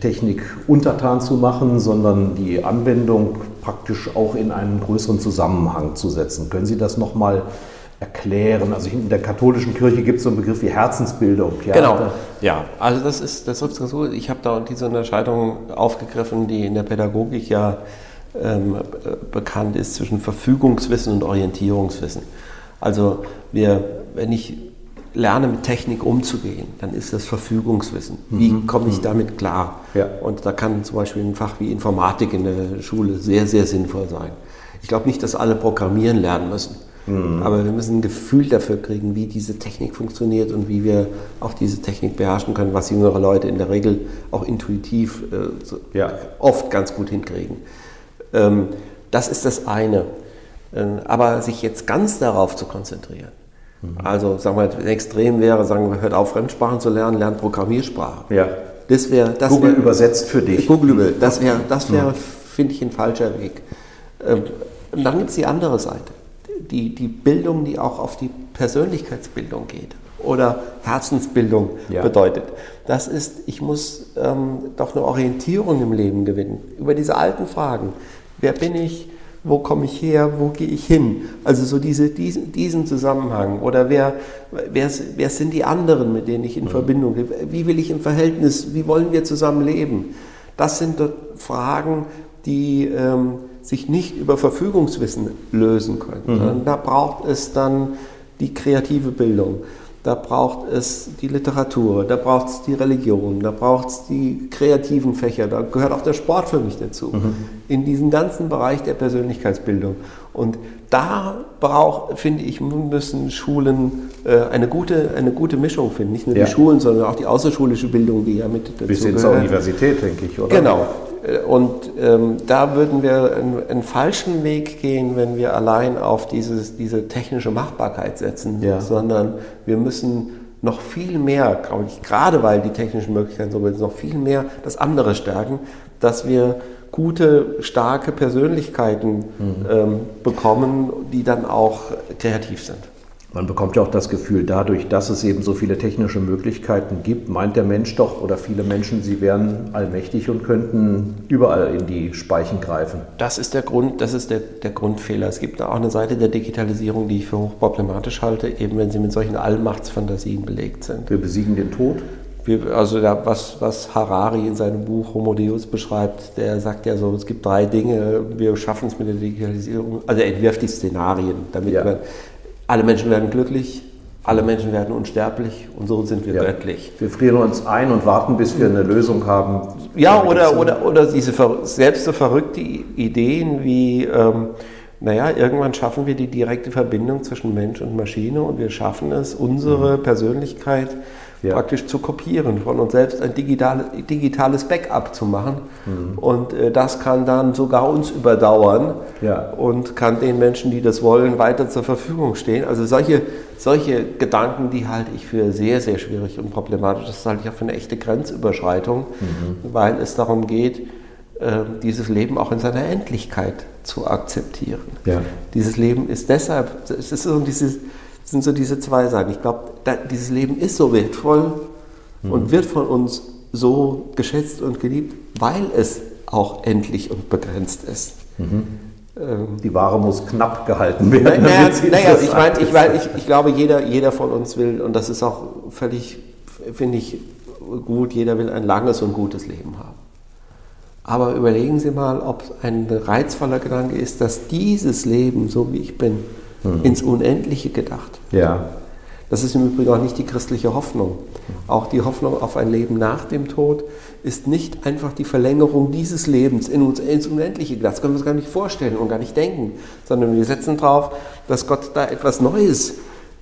Technik untertan zu machen, sondern die Anwendung praktisch auch in einen größeren Zusammenhang zu setzen. Können Sie das nochmal erklären? Also in der katholischen Kirche gibt es so einen Begriff wie Herzensbildung.
Ja, genau. Ja, also das ist, das ist so. Ich habe da diese Unterscheidung aufgegriffen, die in der Pädagogik ja ähm, bekannt ist zwischen Verfügungswissen und Orientierungswissen. Also wir, wenn ich lerne mit Technik umzugehen, dann ist das Verfügungswissen. Wie mhm. komme ich mhm. damit klar? Ja. Und da kann zum Beispiel ein Fach wie Informatik in der Schule sehr, sehr sinnvoll sein. Ich glaube nicht, dass alle programmieren lernen müssen. Mhm. Aber wir müssen ein Gefühl dafür kriegen, wie diese Technik funktioniert und wie wir auch diese Technik beherrschen können, was jüngere Leute in der Regel auch intuitiv äh, so ja. oft ganz gut hinkriegen. Ähm, das ist das eine. Ähm, aber sich jetzt ganz darauf zu konzentrieren, mhm. also sagen wir, wenn extrem wäre, sagen wir, hört auf, Fremdsprachen zu lernen, lernt Programmiersprachen.
Ja.
Das wäre, das
Google
wär,
übersetzt für dich.
Google, das wäre, das wäre, mhm. finde ich, ein falscher Weg. Ähm, und dann gibt es die andere Seite, die, die Bildung, die auch auf die Persönlichkeitsbildung geht oder Herzensbildung ja. bedeutet. Das ist, ich muss ähm, doch eine Orientierung im Leben gewinnen über diese alten Fragen. Wer bin ich? Wo komme ich her? Wo gehe ich hin? Also so diese, diesen, diesen Zusammenhang. Oder wer, wer, wer sind die anderen, mit denen ich in mhm. Verbindung bin? Wie will ich im Verhältnis? Wie wollen wir zusammen leben? Das sind Fragen, die ähm, sich nicht über Verfügungswissen lösen können. Mhm. Da braucht es dann die kreative Bildung da braucht es die Literatur, da braucht es die Religion, da braucht es die kreativen Fächer, da gehört auch der Sport für mich dazu. Mhm. In diesem ganzen Bereich der Persönlichkeitsbildung. Und da braucht, finde ich, müssen Schulen äh, eine, gute, eine gute Mischung finden. Nicht nur ja. die Schulen, sondern auch die außerschulische Bildung, die ja mit
dazu Bis hin zur Universität, denke ich, oder?
Genau. Äh, und ähm, da würden wir einen, einen, falschen Weg gehen, wenn wir allein auf dieses, diese technische Machbarkeit setzen, ja. sondern wir müssen noch viel mehr, glaube ich, gerade weil die technischen Möglichkeiten so sind, noch viel mehr das andere stärken, dass wir gute, starke Persönlichkeiten mhm. ähm, bekommen, die dann auch kreativ sind.
Man bekommt ja auch das Gefühl, dadurch, dass es eben so viele technische Möglichkeiten gibt, meint der Mensch doch oder viele Menschen, sie wären allmächtig und könnten überall in die Speichen greifen.
Das ist der Grund, das ist der, der Grundfehler. Es gibt auch eine Seite der Digitalisierung, die ich für hochproblematisch halte, eben wenn sie mit solchen Allmachtsfantasien belegt sind.
Wir besiegen den Tod.
Wir, also da, was, was Harari in seinem Buch Homo Deus beschreibt, der sagt ja so, es gibt drei Dinge, wir schaffen es mit der Digitalisierung, also er entwirft die Szenarien, damit ja. man alle Menschen werden glücklich, alle Menschen werden unsterblich und so sind wir ja. göttlich.
Wir frieren uns ein und warten, bis wir eine Lösung haben.
Ja, oder, oder, oder diese selbst so verrückte Ideen wie, ähm, naja, irgendwann schaffen wir die direkte Verbindung zwischen Mensch und Maschine und wir schaffen es, unsere mhm. Persönlichkeit ja. praktisch zu kopieren, von uns selbst ein digitale, digitales Backup zu machen. Mhm. Und äh, das kann dann sogar uns überdauern ja. und kann den Menschen, die das wollen, weiter zur Verfügung stehen. Also solche, solche Gedanken, die halte ich für sehr, sehr schwierig und problematisch. Das halte ich auch für eine echte Grenzüberschreitung, mhm. weil es darum geht, äh, dieses Leben auch in seiner Endlichkeit zu akzeptieren. Ja. Dieses Leben ist deshalb, es ist so dieses sind so diese zwei Seiten. Ich glaube, dieses Leben ist so wertvoll mhm. und wird von uns so geschätzt und geliebt, weil es auch endlich und begrenzt ist.
Mhm. Ähm, Die Ware muss knapp gehalten werden.
Naja, naja ich meine, ich, mein, ich, ich glaube, jeder, jeder von uns will, und das ist auch völlig, finde ich, gut, jeder will ein langes und gutes Leben haben. Aber überlegen Sie mal, ob es ein reizvoller Gedanke ist, dass dieses Leben, so wie ich bin, mhm. ins Unendliche gedacht.
Ja.
Das ist im Übrigen auch nicht die christliche Hoffnung. Auch die Hoffnung auf ein Leben nach dem Tod ist nicht einfach die Verlängerung dieses Lebens in uns, ins Unendliche gedacht. Das können wir uns gar nicht vorstellen und gar nicht denken, sondern wir setzen darauf, dass Gott da etwas Neues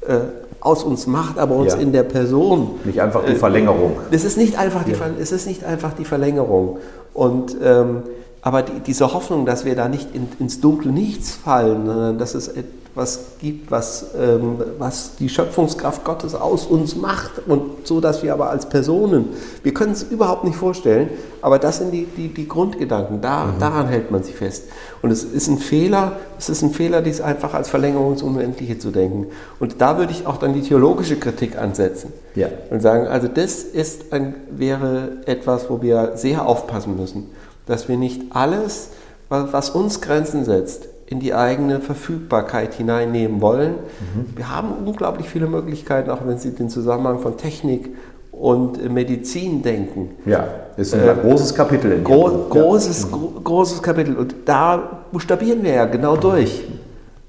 äh, aus uns macht, aber uns ja. in der Person.
Nicht einfach die äh, Verlängerung.
Es ist nicht einfach die, ja. es ist nicht einfach die Verlängerung. Und ähm, aber die, diese Hoffnung, dass wir da nicht in, ins dunkle Nichts fallen, sondern dass es etwas gibt, was, ähm, was die Schöpfungskraft Gottes aus uns macht und so, dass wir aber als Personen, wir können es überhaupt nicht vorstellen, aber das sind die, die, die Grundgedanken, da, mhm. daran hält man sich fest. Und es ist ein Fehler, es ist ein Fehler, dies einfach als Verlängerung ins Unendliche zu denken. Und da würde ich auch dann die theologische Kritik ansetzen ja. und sagen, also das ist ein, wäre etwas, wo wir sehr aufpassen müssen dass wir nicht alles, was uns Grenzen setzt, in die eigene Verfügbarkeit hineinnehmen wollen. Mhm. Wir haben unglaublich viele Möglichkeiten, auch wenn Sie den Zusammenhang von Technik und Medizin denken.
Ja, ist ein äh, großes Kapitel in
gro großes, ja. gro großes Kapitel. Und da buchstabieren wir ja genau durch.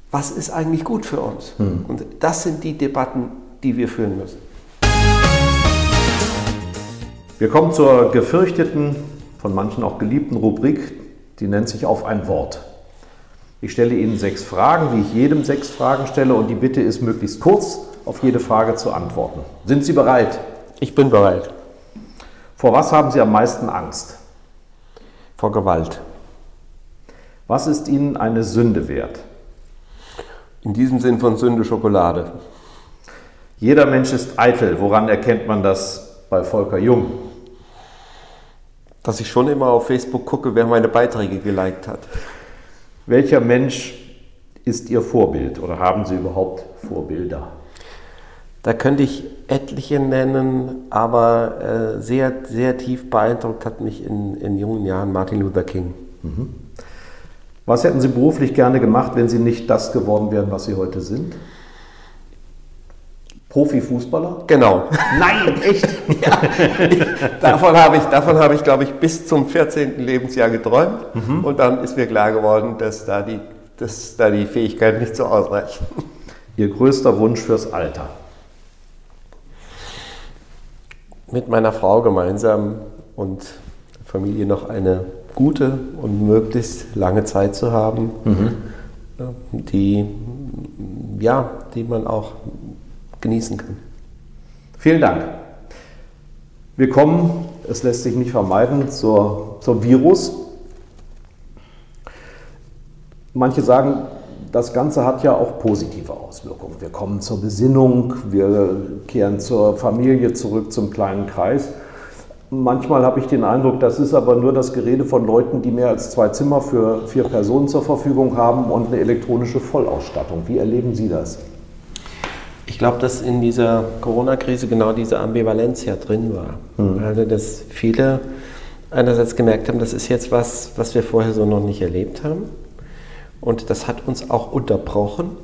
Was ist eigentlich gut für uns? Mhm. Und das sind die Debatten, die wir führen müssen.
Wir kommen zur gefürchteten von manchen auch geliebten Rubrik, die nennt sich auf ein Wort. Ich stelle Ihnen sechs Fragen, wie ich jedem sechs Fragen stelle und die Bitte ist, möglichst kurz auf jede Frage zu antworten. Sind Sie bereit?
Ich bin bereit.
Vor was haben Sie am meisten Angst?
Vor Gewalt.
Was ist Ihnen eine Sünde wert?
In diesem Sinn von Sünde Schokolade.
Jeder Mensch ist eitel. Woran erkennt man das bei Volker Jung?
Dass ich schon immer auf Facebook gucke, wer meine Beiträge geliked hat.
Welcher Mensch ist Ihr Vorbild oder haben Sie überhaupt Vorbilder?
Da könnte ich etliche nennen, aber äh, sehr, sehr tief beeindruckt hat mich in, in jungen Jahren Martin Luther King. Mhm.
Was hätten Sie beruflich gerne gemacht, wenn Sie nicht das geworden wären, was Sie heute sind? Profifußballer?
Genau.
Nein, echt? <laughs> ja.
davon habe ich, davon habe ich, glaube ich, bis zum 14. Lebensjahr geträumt. Mhm. Und dann ist mir klar geworden, dass da die, dass da die Fähigkeiten nicht so ausreichen.
Ihr größter Wunsch fürs Alter?
Mit meiner Frau gemeinsam und Familie noch eine gute und möglichst lange Zeit zu haben, mhm. die, ja, die man auch genießen kann.
Vielen Dank. Wir kommen, es lässt sich nicht vermeiden, zur, zum Virus. Manche sagen, das Ganze hat ja auch positive Auswirkungen. Wir kommen zur Besinnung, wir kehren zur Familie zurück, zum kleinen Kreis. Manchmal habe ich den Eindruck, das ist aber nur das Gerede von Leuten, die mehr als zwei Zimmer für vier Personen zur Verfügung haben und eine elektronische Vollausstattung. Wie erleben Sie das?
Ich glaube, dass in dieser Corona-Krise genau diese Ambivalenz ja drin war. Mhm. Also, dass viele einerseits gemerkt haben, das ist jetzt was, was wir vorher so noch nicht erlebt haben. Und das hat uns auch unterbrochen.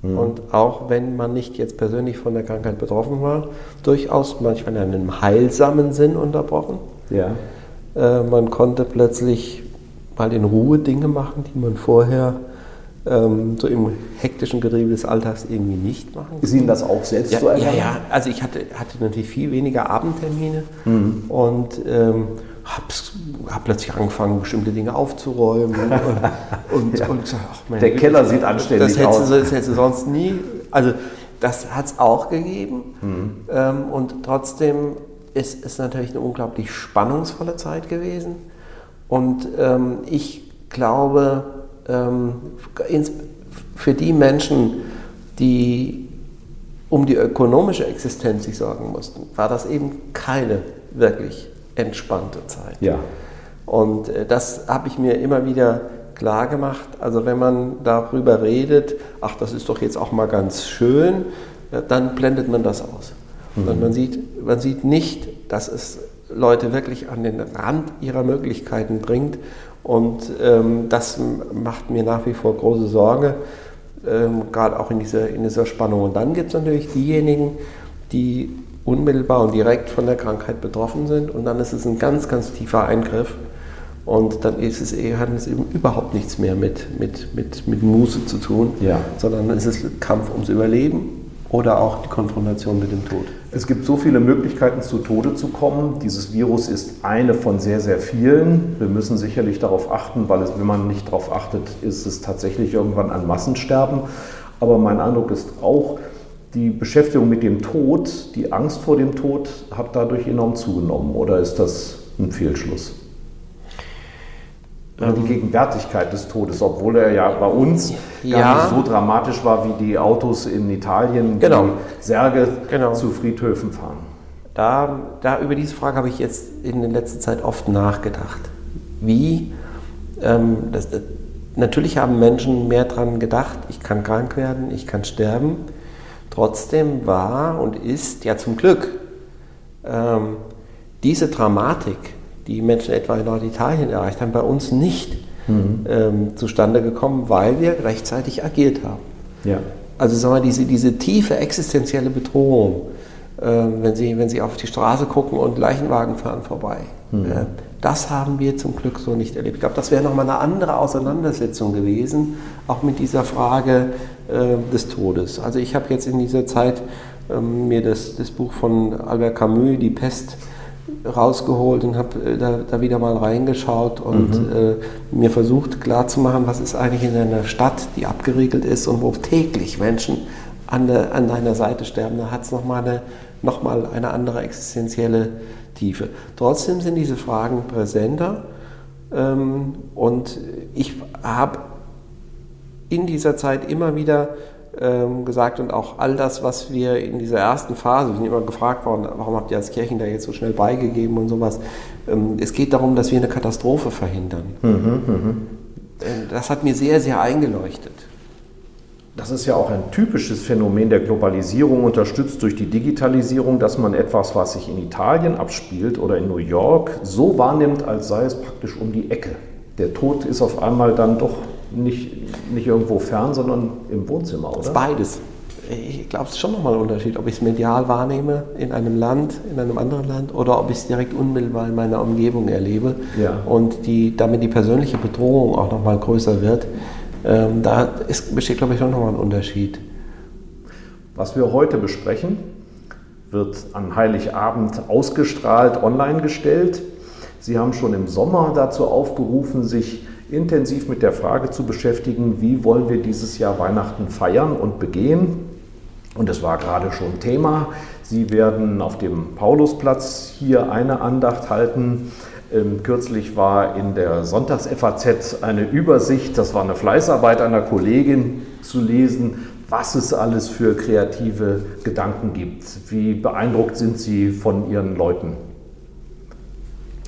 Mhm. Und auch wenn man nicht jetzt persönlich von der Krankheit betroffen war, durchaus manchmal in einem heilsamen Sinn unterbrochen. Ja. Äh, man konnte plötzlich mal in Ruhe Dinge machen, die man vorher ähm, so im hektischen Getriebe des Alltags irgendwie nicht machen.
Ist Ihnen das auch selbst
ja,
so
Ja, ja, also ich hatte, hatte natürlich viel weniger Abendtermine mhm. und ähm, habe hab plötzlich angefangen, bestimmte Dinge aufzuräumen und, und, <laughs>
ja. und gesagt, ach Der Keller sieht anständig
das aus. Du, das hättest du sonst nie, also das hat es auch gegeben mhm. ähm, und trotzdem ist es natürlich eine unglaublich spannungsvolle Zeit gewesen und ähm, ich glaube, für die Menschen, die um die ökonomische Existenz sich sorgen mussten, war das eben keine wirklich entspannte Zeit.
Ja.
Und äh, das habe ich mir immer wieder klar gemacht. Also wenn man darüber redet, ach, das ist doch jetzt auch mal ganz schön, dann blendet man das aus. Mhm. Und man sieht, man sieht nicht, dass es Leute wirklich an den Rand ihrer Möglichkeiten bringt und ähm, das macht mir nach wie vor große Sorge, ähm, gerade auch in dieser, in dieser Spannung. Und dann gibt es natürlich diejenigen, die unmittelbar und direkt von der Krankheit betroffen sind. Und dann ist es ein ganz, ganz tiefer Eingriff. Und dann ist es hat es eben überhaupt nichts mehr mit, mit, mit, mit Muße zu tun, ja. sondern dann ist es Kampf ums Überleben oder auch die Konfrontation mit dem Tod.
Es gibt so viele Möglichkeiten, zu Tode zu kommen. Dieses Virus ist eine von sehr, sehr vielen. Wir müssen sicherlich darauf achten, weil es, wenn man nicht darauf achtet, ist es tatsächlich irgendwann ein Massensterben. Aber mein Eindruck ist auch, die Beschäftigung mit dem Tod, die Angst vor dem Tod hat dadurch enorm zugenommen. Oder ist das ein Fehlschluss? Oder die Gegenwärtigkeit des Todes, obwohl er ja bei uns
Ja.
gar nicht so dramatisch war wie die Autos in Italien,
Genau.
die Särge
Genau.
zu Friedhöfen fahren.
Da, da über diese Frage habe ich jetzt in der letzten Zeit oft nachgedacht. Wie, ähm, das, das, natürlich haben Menschen mehr dran gedacht, ich kann krank werden, ich kann sterben. Trotzdem war und ist ja zum Glück ähm, diese Dramatik, die Menschen etwa in Norditalien erreicht haben, bei uns nicht ähm, zustande gekommen, weil wir rechtzeitig agiert haben.
Ja.
Also sagen wir, diese, diese tiefe existenzielle Bedrohung, äh, wenn, Sie, wenn Sie auf die Straße gucken und Leichenwagen fahren vorbei, äh, das haben wir zum Glück so nicht erlebt. Ich glaube, das wäre nochmal eine andere Auseinandersetzung gewesen, auch mit dieser Frage äh, des Todes. Also ich habe jetzt in dieser Zeit ähm, mir das, das Buch von Albert Camus, Die Pest, rausgeholt und habe äh, da, da wieder mal reingeschaut und äh, mir versucht klarzumachen, was ist eigentlich in einer Stadt, die abgeriegelt ist und wo täglich Menschen an, der, an deiner Seite sterben. Da hat es nochmal eine, noch mal eine andere existenzielle Tiefe. Trotzdem sind diese Fragen präsenter ähm, und ich habe in dieser Zeit immer wieder gesagt und auch all das, was wir in dieser ersten Phase, wir sind immer gefragt worden, warum habt ihr als Kirchen da jetzt so schnell beigegeben und sowas. Ähm, es geht darum, dass wir eine Katastrophe verhindern. Äh, Das hat mir sehr, sehr eingeleuchtet.
Das ist ja auch ein typisches Phänomen der Globalisierung, unterstützt durch die Digitalisierung, dass man etwas, was sich in Italien abspielt oder in New York, so wahrnimmt, als sei es praktisch um die Ecke. Der Tod ist auf einmal dann doch nicht, nicht irgendwo fern, sondern im Wohnzimmer,
Das ist
oder?
beides. Ich glaube, es ist schon nochmal ein Unterschied, ob ich es medial wahrnehme in einem Land, in einem anderen Land oder ob ich es direkt unmittelbar in meiner Umgebung erlebe
Ja.
und die, damit die persönliche Bedrohung auch nochmal größer wird. Ähm, da ist, besteht, glaube ich, schon nochmal ein Unterschied.
Was wir heute besprechen, wird an Heiligabend ausgestrahlt, online gestellt. Sie haben schon im Sommer dazu aufgerufen, sich intensiv mit der Frage zu beschäftigen, wie wollen wir dieses Jahr Weihnachten feiern und begehen. Und es war gerade schon Thema. Sie werden auf dem Paulusplatz hier eine Andacht halten. Ähm, kürzlich war in der Sonntags-FAZ eine Übersicht, das war eine Fleißarbeit einer Kollegin zu lesen, was es alles für kreative Gedanken gibt. Wie beeindruckt sind Sie von Ihren Leuten?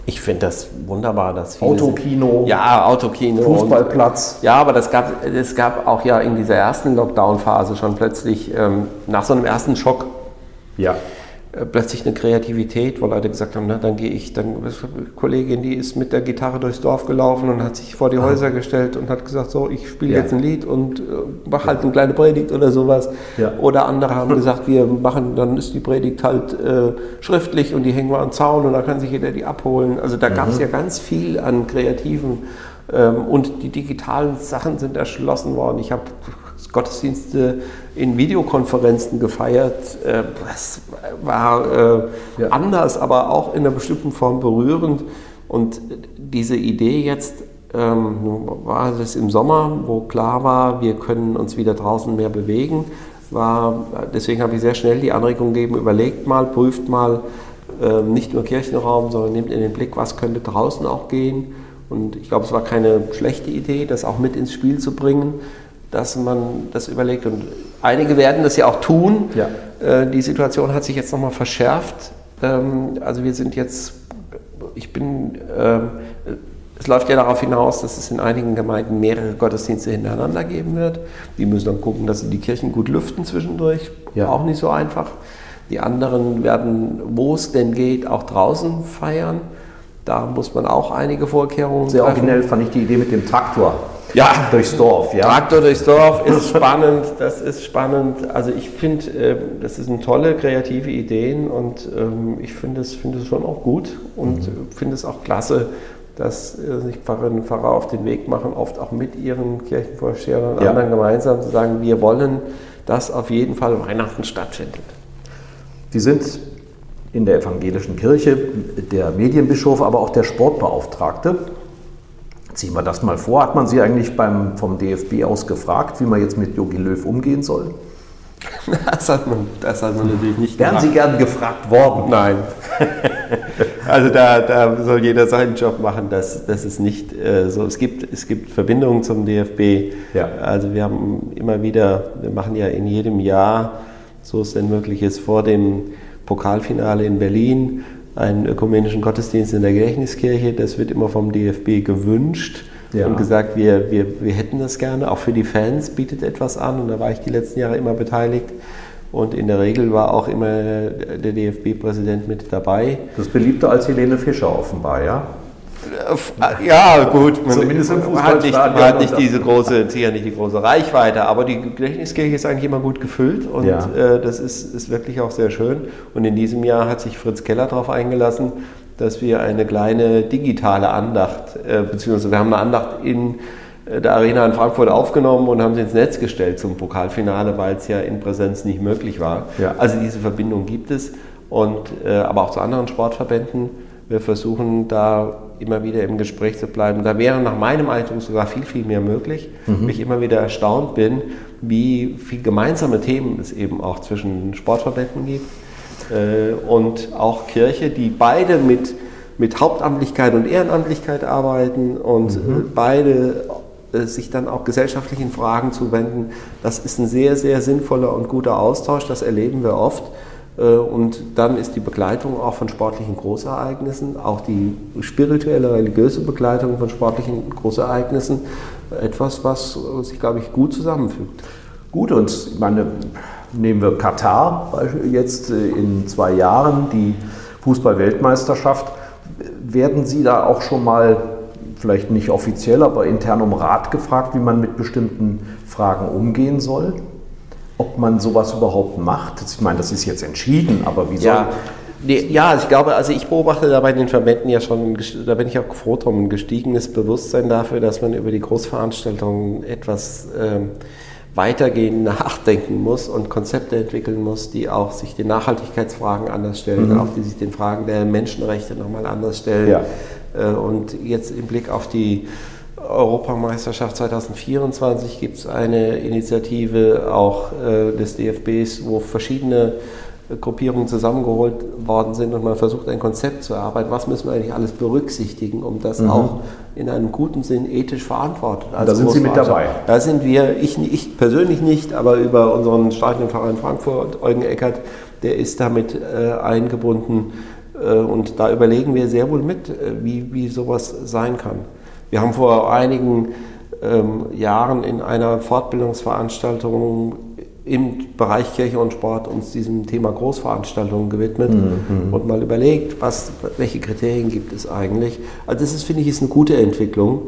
Ich finde das wunderbar, dass viele
Autokino,
Ja, Autokino.
Fußballplatz.
Und, ja, aber das gab, es gab auch ja in dieser ersten Lockdown-Phase schon plötzlich, ähm, nach so einem ersten Schock,
Ja,
plötzlich eine Kreativität, wo Leute gesagt haben, na, dann gehe ich, dann eine Kollegin, die ist mit der Gitarre durchs Dorf gelaufen und hat sich vor die Häuser gestellt und hat gesagt, so, ich spiele
Ja.
jetzt ein Lied und äh, mache halt eine kleine Predigt oder sowas.
Ja.
Oder andere haben <laughs> gesagt, wir machen, dann ist die Predigt halt äh, schriftlich und die hängen wir am Zaun und da kann sich jeder die abholen. Also da gab es ja ganz viel an kreativen ähm, und die digitalen Sachen sind erschlossen worden. Ich habe Gottesdienste in Videokonferenzen gefeiert. Äh, Das war äh,
Ja.
anders, aber auch in einer bestimmten Form berührend. Und diese Idee jetzt, ähm, war das im Sommer, wo klar war, wir können uns wieder draußen mehr bewegen, war, deswegen habe ich sehr schnell die Anregung gegeben, überlegt mal, prüft mal, ähm, nicht nur Kirchenraum, sondern nehmt in den Blick, was könnte draußen auch gehen. Und ich glaube, es war keine schlechte Idee, das auch mit ins Spiel zu bringen, dass man das überlegt. Und einige werden das ja auch tun.
Ja.
Äh, Die Situation hat sich jetzt nochmal verschärft. Ähm, Also wir sind jetzt, ich bin, ähm, es läuft ja darauf hinaus, dass es in einigen Gemeinden mehrere Gottesdienste hintereinander geben wird. Die müssen dann gucken, dass sie die Kirchen gut lüften zwischendurch.
Ja.
Auch nicht so einfach. Die anderen werden, wo es denn geht, auch draußen feiern. Da muss man auch einige Vorkehrungen
sehr
treffen.
originell fand ich die Idee mit dem Traktor
Ja,
durchs Dorf. Ja,
Traktor durchs Dorf ist spannend, das ist spannend. Also ich finde, äh, das sind tolle kreative Ideen und ähm, ich finde es, finde es schon auch gut und äh, finde es auch klasse, dass äh, sich Pfarrerinnen und Pfarrer auf den Weg machen, oft auch mit ihren Kirchenvorstehern und
Ja.
anderen gemeinsam zu sagen, wir wollen, dass auf jeden Fall Weihnachten stattfindet.
Sie sind in der evangelischen Kirche der Medienbischof, aber auch der Sportbeauftragte. Ziehen wir das mal vor. Hat man Sie eigentlich beim, vom DFB aus gefragt, wie man jetzt mit Jogi Löw umgehen soll? <laughs>
Das hat man, das hat man natürlich nicht
Wären Sie gern gefragt worden?
Nein. <laughs> Also da, da soll jeder seinen Job machen. Das, das ist nicht äh, so. Es gibt, es gibt Verbindungen zum DFB. Ja. Also wir haben immer wieder, wir machen ja in jedem Jahr, so es denn möglich ist, vor dem Pokalfinale in Berlin einen ökumenischen Gottesdienst in der Gedächtniskirche. Das wird immer vom DFB gewünscht ja. und gesagt, wir, wir, wir hätten das gerne. Auch für die Fans bietet etwas an und da war ich die letzten Jahre immer beteiligt. Und in der Regel war auch immer der DFB-Präsident mit dabei.
Das beliebter als Helene Fischer offenbar, ja?
Äh, ja, gut, man Zumindest im hat nicht, hat nicht diese große, sicher nicht die große Reichweite, aber die Gedächtniskirche ist eigentlich immer gut gefüllt und ja. äh, das ist, ist wirklich auch sehr schön. Und in diesem Jahr hat sich Fritz Keller darauf eingelassen, dass wir eine kleine digitale Andacht, äh, beziehungsweise wir haben eine Andacht in äh, der Arena in Frankfurt aufgenommen und haben sie ins Netz gestellt zum Pokalfinale, weil es ja in Präsenz nicht möglich war. Ja. Also diese Verbindung gibt es, und, äh, aber auch zu anderen Sportverbänden. Wir versuchen da immer wieder im Gespräch zu bleiben. Da wäre nach meinem Eindruck sogar viel, viel mehr möglich. Mhm. Ich immer wieder erstaunt bin, wie viele gemeinsame Themen es eben auch zwischen Sportverbänden gibt äh, und auch Kirche, die beide mit, mit Hauptamtlichkeit und Ehrenamtlichkeit arbeiten und mhm. Äh, beide äh, sich dann auch gesellschaftlichen Fragen zuwenden. Das ist ein sehr, sehr sinnvoller und guter Austausch, das erleben wir oft. Äh, und dann ist die Begleitung auch von sportlichen Großereignissen, auch die spirituelle, religiöse Begleitung von sportlichen Großereignissen, etwas, was sich, glaube ich, gut zusammenfügt.
Gut, und ich meine, nehmen wir Katar jetzt äh, in zwei Jahren, die Fußball-Weltmeisterschaft. Werden Sie da auch schon mal, vielleicht nicht offiziell, aber intern um Rat gefragt, wie man mit bestimmten Fragen umgehen soll? Ob man sowas überhaupt macht. Ich meine, das ist jetzt entschieden, aber wie soll.
Ja. Nee, ja, ich glaube, also ich beobachte da bei den Verbänden ja schon, da bin ich auch froh drum, ein gestiegenes Bewusstsein dafür, dass man über die Großveranstaltungen etwas ähm, weitergehend nachdenken muss und Konzepte entwickeln muss, die auch sich den Nachhaltigkeitsfragen anders stellen, mhm. auch die sich den Fragen der Menschenrechte nochmal anders stellen. Ja. Äh, und jetzt im Blick auf die Europameisterschaft 2024 gibt es eine Initiative auch äh, des DFBs, wo verschiedene Gruppierungen zusammengeholt worden sind und man versucht ein Konzept zu erarbeiten. Was müssen wir eigentlich alles berücksichtigen, um das mhm. auch in einem guten Sinn ethisch verantwortet.
da sind Sie mit dabei.
Da sind wir, ich, ich persönlich nicht, aber über unseren Stadionfahrer in Frankfurt, Eugen Eckert, der ist damit äh, eingebunden äh, und da überlegen wir sehr wohl mit, äh, wie, wie sowas sein kann. Wir haben vor einigen ähm, Jahren in einer Fortbildungsveranstaltung im Bereich Kirche und Sport uns diesem Thema Großveranstaltungen gewidmet mhm. und mal überlegt, was, welche Kriterien gibt es eigentlich. Also das ist, finde ich, ist eine gute Entwicklung,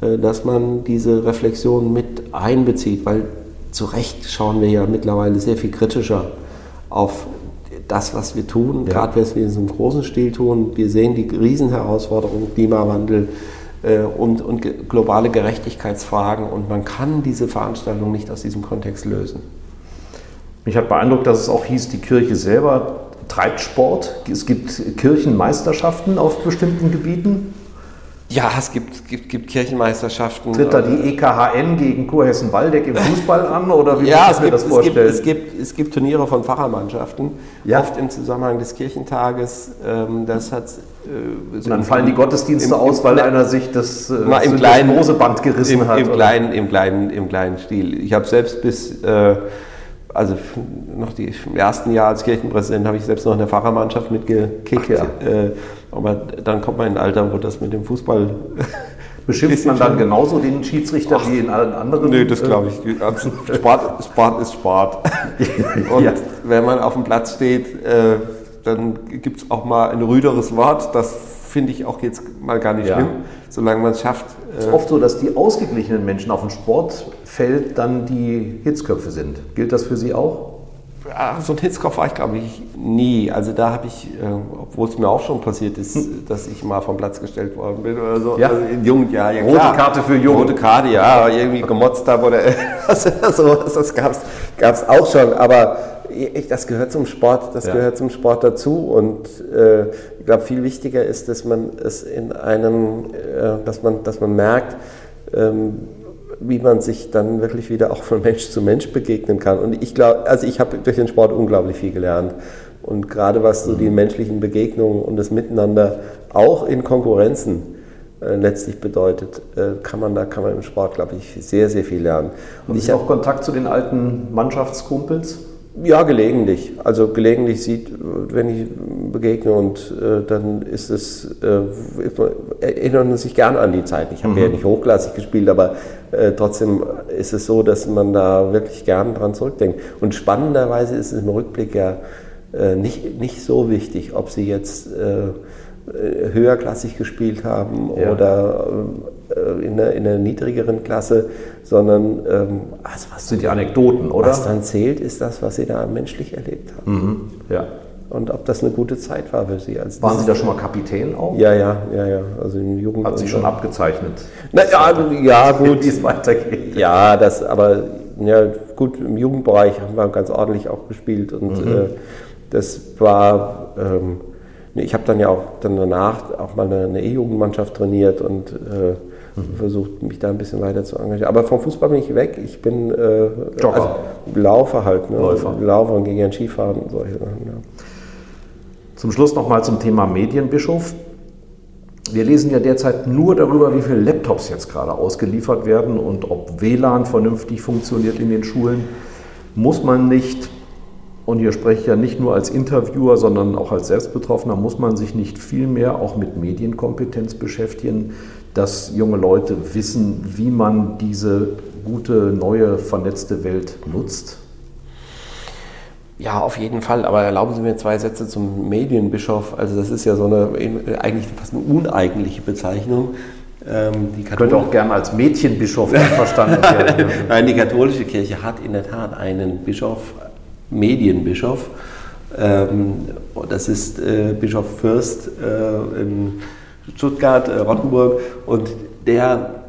äh, dass man diese Reflexion mit einbezieht, weil zu Recht schauen wir ja mittlerweile sehr viel kritischer auf das, was wir tun, ja. gerade wenn wir es im großen Stil tun. Wir sehen die Riesenherausforderungen, Klimawandel, äh, und, und globale Gerechtigkeitsfragen. Und man kann diese Veranstaltung nicht aus diesem Kontext lösen.
Mich hat beeindruckt, dass es auch hieß, die Kirche selber treibt Sport. Es gibt Kirchenmeisterschaften auf bestimmten Gebieten.
Ja, es gibt, gibt, gibt Kirchenmeisterschaften.
Tritt da die EKHN gegen Kurhessen-Waldeck im Fußball an oder
wie ja, muss ich mir das vorstellen? Es gibt, es, gibt, es gibt Turniere von Pfarrermannschaften, ja. oft im Zusammenhang des Kirchentages. Ähm, das hat,
äh, so dann fallen die Gottesdienste im, aus, weil im, einer sich das,
äh, mal im kleinen, Moseband gerissen im, hat. Im kleinen, im, kleinen, Im kleinen Stil. Ich habe selbst bis... Äh, also noch die, im ersten Jahr als Kirchenpräsident habe ich selbst noch in der Pfarrermannschaft mitgekickt. Ja. Äh, aber dann kommt man in ein Alter, wo das mit dem Fußball. <laughs>
Beschimpft man dann genauso den Schiedsrichter Ach, wie in allen anderen?
Nö, das glaube ich. Also Sport, Sport ist Sport. <laughs> Und ja. wenn man auf dem Platz steht, äh, dann gibt es auch mal ein rüderes Wort. Das finde ich auch jetzt mal gar nicht ja. schlimm, solange man es schafft.
Es ist oft so, dass die ausgeglichenen Menschen auf dem Sportfeld dann die Hitzköpfe sind. Gilt das für Sie auch?
So ein Hitzkopf war ich, glaube ich, nie. Also da habe ich, äh, obwohl es mir auch schon passiert ist, hm. dass ich mal vom Platz gestellt worden bin oder so.
Ja. Also in Jugend, ja,
ja Rote klar. Karte für Jugend. Rote Karte, ja, irgendwie gemotzt habe oder <laughs> also, sowas, das gab es auch schon. Aber ich, das gehört zum Sport, das ja. gehört zum Sport dazu. Und äh, ich glaube, viel wichtiger ist, dass man es in einem, äh, dass man, dass man merkt, ähm, wie man sich dann wirklich wieder auch von Mensch zu Mensch begegnen kann. Und ich glaube, also ich habe durch den Sport unglaublich viel gelernt. Und gerade was so die menschlichen Begegnungen und das Miteinander auch in Konkurrenzen äh, letztlich bedeutet, äh, kann man da kann man im Sport, glaube ich, sehr, sehr viel lernen.
Und ich habe auch Kontakt zu den alten Mannschaftskumpels?
Ja, gelegentlich. Also gelegentlich sieht, wenn ich begegne und äh, dann ist es, äh, erinnert man sich gerne an die Zeit. Ich habe mhm. ja nicht hochklassig gespielt, aber äh, trotzdem ist es so, dass man da wirklich gern dran zurückdenkt. Und spannenderweise ist es im Rückblick ja äh, nicht, nicht so wichtig, ob sie jetzt äh, höherklassig gespielt haben ja. oder äh, in einer, in einer, niedrigeren Klasse, sondern
ähm, also was sind die Anekdoten, oder?
Was dann zählt, ist das, was sie da menschlich erlebt haben. Mhm. Ja. Und ob das eine gute Zeit war für Sie.
Als Waren Sie da schon mal Kapitän auch?
Ja, ja, ja, ja. Also in
Jugend. Hat sich schon abgezeichnet.
Na, ja, ja, <laughs> gut. Wie es weitergeht. Ja, das, aber ja, gut, im Jugendbereich haben wir ganz ordentlich auch gespielt und mhm. äh, das war. Ähm, ich habe dann ja auch dann danach auch mal eine E-Jugendmannschaft trainiert und äh, mhm. versucht, mich da ein bisschen weiter zu engagieren. Aber vom Fußball bin ich weg. Ich bin äh, also, Laufer halt. Ne? Läufer. Laufer und gegen Skifahren und solche Sachen. Ja.
Zum Schluss nochmal zum Thema Medienbischof. Wir lesen ja derzeit nur darüber, wie viele Laptops jetzt gerade ausgeliefert werden und ob WLAN vernünftig funktioniert in den Schulen. Muss man nicht und hier spreche ich ja nicht nur als Interviewer, sondern auch als Selbstbetroffener, muss man sich nicht viel mehr auch mit Medienkompetenz beschäftigen, dass junge Leute wissen, wie man diese gute, neue, vernetzte Welt nutzt?
Ja, auf jeden Fall. Aber erlauben Sie mir zwei Sätze zum Medienbischof. Also das ist ja so eine eigentlich fast eine uneigentliche Bezeichnung.
Ähm, die Könnte auch gerne als Mädchenbischof <laughs> verstanden werden.
Nein, die katholische Kirche hat in der Tat einen Bischof, Medienbischof. Ähm, das ist äh, Bischof Fürst äh, in Stuttgart, äh, Rottenburg und der,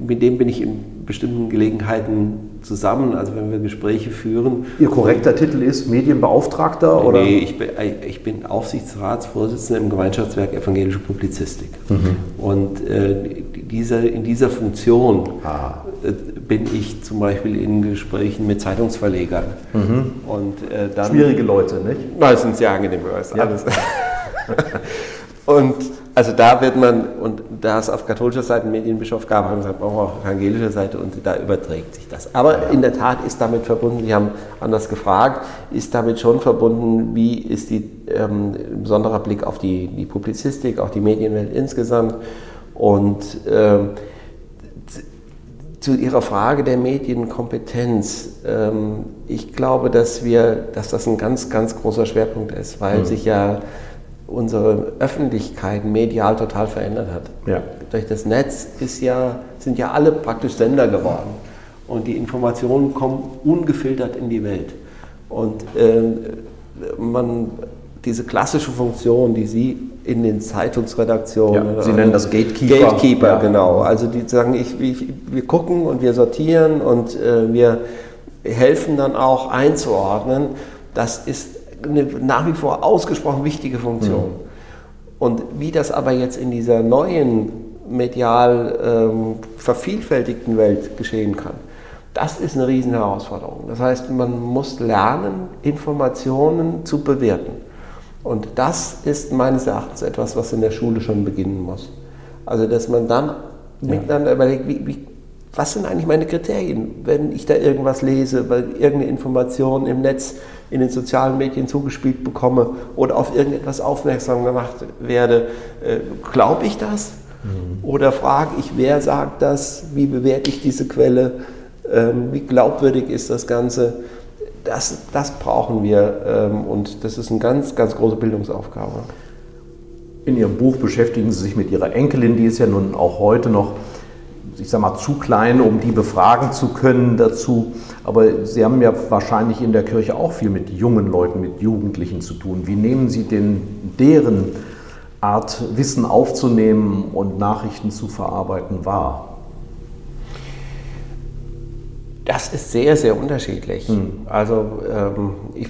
mit dem bin ich in bestimmten Gelegenheiten zusammen, also wenn wir Gespräche führen.
Ihr korrekter Titel ist Medienbeauftragter? Oder?
Nee, ich bin, ich bin Aufsichtsratsvorsitzender im Gemeinschaftswerk Evangelische Publizistik. Mhm. Und äh, dieser, in dieser Funktion ah. äh, bin ich zum Beispiel in Gesprächen mit Zeitungsverlegern. Mhm.
Und, äh, dann, Schwierige Leute, nicht?
Meistens sehr angenehm, ja. alles. <laughs> Und also da wird man, und da es auf katholischer Seite einen Medienbischof gab, haben wir gesagt, brauchen wir auf evangelischer Seite und da überträgt sich das. Aber in der Tat ist damit verbunden, Sie haben anders gefragt, ist damit schon verbunden, wie ist die ähm, besonderer Blick auf die, die Publizistik, auch die Medienwelt insgesamt. Und ähm, zu Ihrer Frage der Medienkompetenz. Ähm, ich glaube, dass wir, dass das ein ganz, ganz großer Schwerpunkt ist, weil mhm. sich ja unsere Öffentlichkeit medial total verändert hat. Ja. Durch das Netz ist ja, sind ja alle praktisch Sender geworden und die Informationen kommen ungefiltert in die Welt. Und äh, man, diese klassische Funktion, die Sie in den Zeitungsredaktionen.
Ja, Sie nennen das Gatekeeper.
Gatekeeper, ja. genau. Also die sagen, ich, ich, wir gucken und wir sortieren und äh, wir helfen dann auch einzuordnen. Das ist eine nach wie vor ausgesprochen wichtige Funktion. Mhm. Und wie das aber jetzt in dieser neuen medial ähm, vervielfältigten Welt geschehen kann, das ist eine riesen Herausforderung. Das heißt, man muss lernen, Informationen zu bewerten. Und das ist meines Erachtens etwas, was in der Schule schon beginnen muss. Also, dass man dann ja. miteinander überlegt, wie, wie, was sind eigentlich meine Kriterien, wenn ich da irgendwas lese, weil irgendeine Information im Netz in den sozialen Medien zugespielt bekomme oder auf irgendetwas aufmerksam gemacht werde, äh, glaube ich das? Mhm. Oder frage ich, wer sagt das? Wie bewerte ich diese Quelle? Ähm, wie glaubwürdig ist das Ganze? Das, das brauchen wir ähm, und das ist eine ganz, ganz große Bildungsaufgabe.
In Ihrem Buch beschäftigen Sie sich mit Ihrer Enkelin, die ist ja nun auch heute noch ich sag mal, zu klein, um die befragen zu können dazu. Aber Sie haben ja wahrscheinlich in der Kirche auch viel mit jungen Leuten, mit Jugendlichen zu tun. Wie nehmen Sie denn deren Art, Wissen aufzunehmen und Nachrichten zu verarbeiten wahr?
Das ist sehr, sehr unterschiedlich. Hm. Also ähm, ich,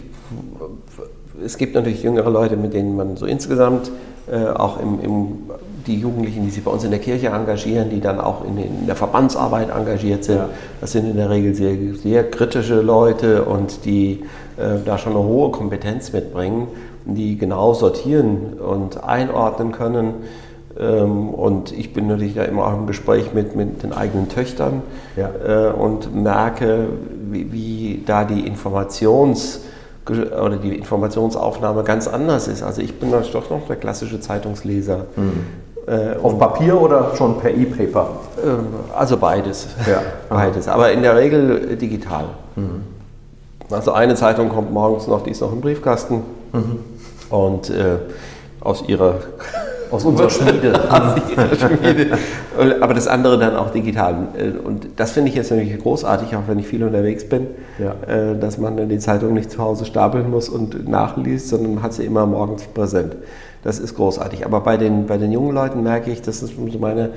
es gibt natürlich jüngere Leute, mit denen man so insgesamt äh, auch im, im die Jugendlichen, die sich bei uns in der Kirche engagieren, die dann auch in, in der Verbandsarbeit engagiert sind. Ja. Das sind in der Regel sehr, sehr kritische Leute und die äh, da schon eine hohe Kompetenz mitbringen, die genau sortieren und einordnen können. Ähm, und ich bin natürlich da immer auch im Gespräch mit, mit den eigenen Töchtern ja. äh, und merke, wie, wie da die Informations- oder die Informationsaufnahme ganz anders ist. Also ich bin doch noch der klassische Zeitungsleser. Mhm.
Äh, Auf Papier oder schon per E-Paper?
Äh, also beides. Ja. <laughs> beides. Aber in der Regel digital. Mhm. Also eine Zeitung kommt morgens noch, die ist noch im Briefkasten. Mhm. Und äh, aus ihrer <laughs>
aus unserer Schmiede. <laughs> Aus
Schmiede. Aber das andere dann auch digital. Und das finde ich jetzt natürlich großartig, auch wenn ich viel unterwegs bin, ja. Äh, dass man dann die Zeitung nicht zu Hause stapeln muss und nachliest, sondern hat sie immer morgens präsent. Das ist großartig. Aber bei den, bei den jungen Leuten merke ich, das ist meine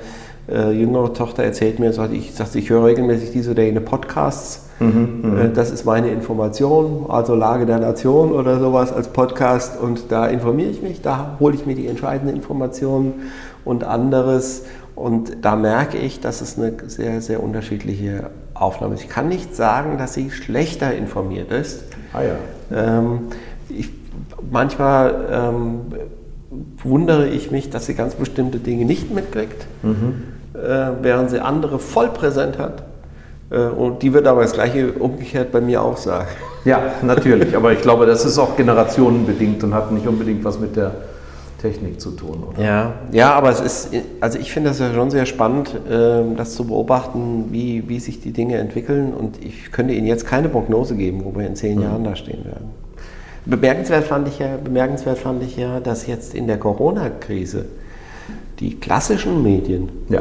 äh, jüngere Tochter erzählt mir, sagt, ich, sagt, ich höre regelmäßig diese oder jene Podcasts. Mhm, mhm, äh, das ist meine Information, also Lage der Nation oder sowas als Podcast. Und da informiere ich mich, da hole ich mir die entscheidenden Informationen und anderes. Und da merke ich, dass es eine sehr, sehr unterschiedliche Aufnahme ist. Ich kann nicht sagen, dass sie schlechter informiert ist. Ah ja. Ähm, ich, manchmal ähm, wundere ich mich, dass sie ganz bestimmte Dinge nicht mitkriegt, mhm. äh, während sie andere voll präsent hat. Äh, und die wird aber das Gleiche umgekehrt bei mir auch sagen.
Ja, natürlich. aber ich glaube, das ist auch generationenbedingt und hat nicht unbedingt was mit der Technik zu tun.
Oder? Ja, ja, aber es ist, also ich finde das ja schon sehr spannend, ähm, das zu beobachten, wie, wie sich die Dinge entwickeln. Und ich könnte Ihnen jetzt keine Prognose geben, wo wir in zehn mhm. Jahren da stehen werden. Bemerkenswert fand, ich ja, bemerkenswert fand ich ja, dass jetzt in der Corona-Krise die klassischen Medien ja.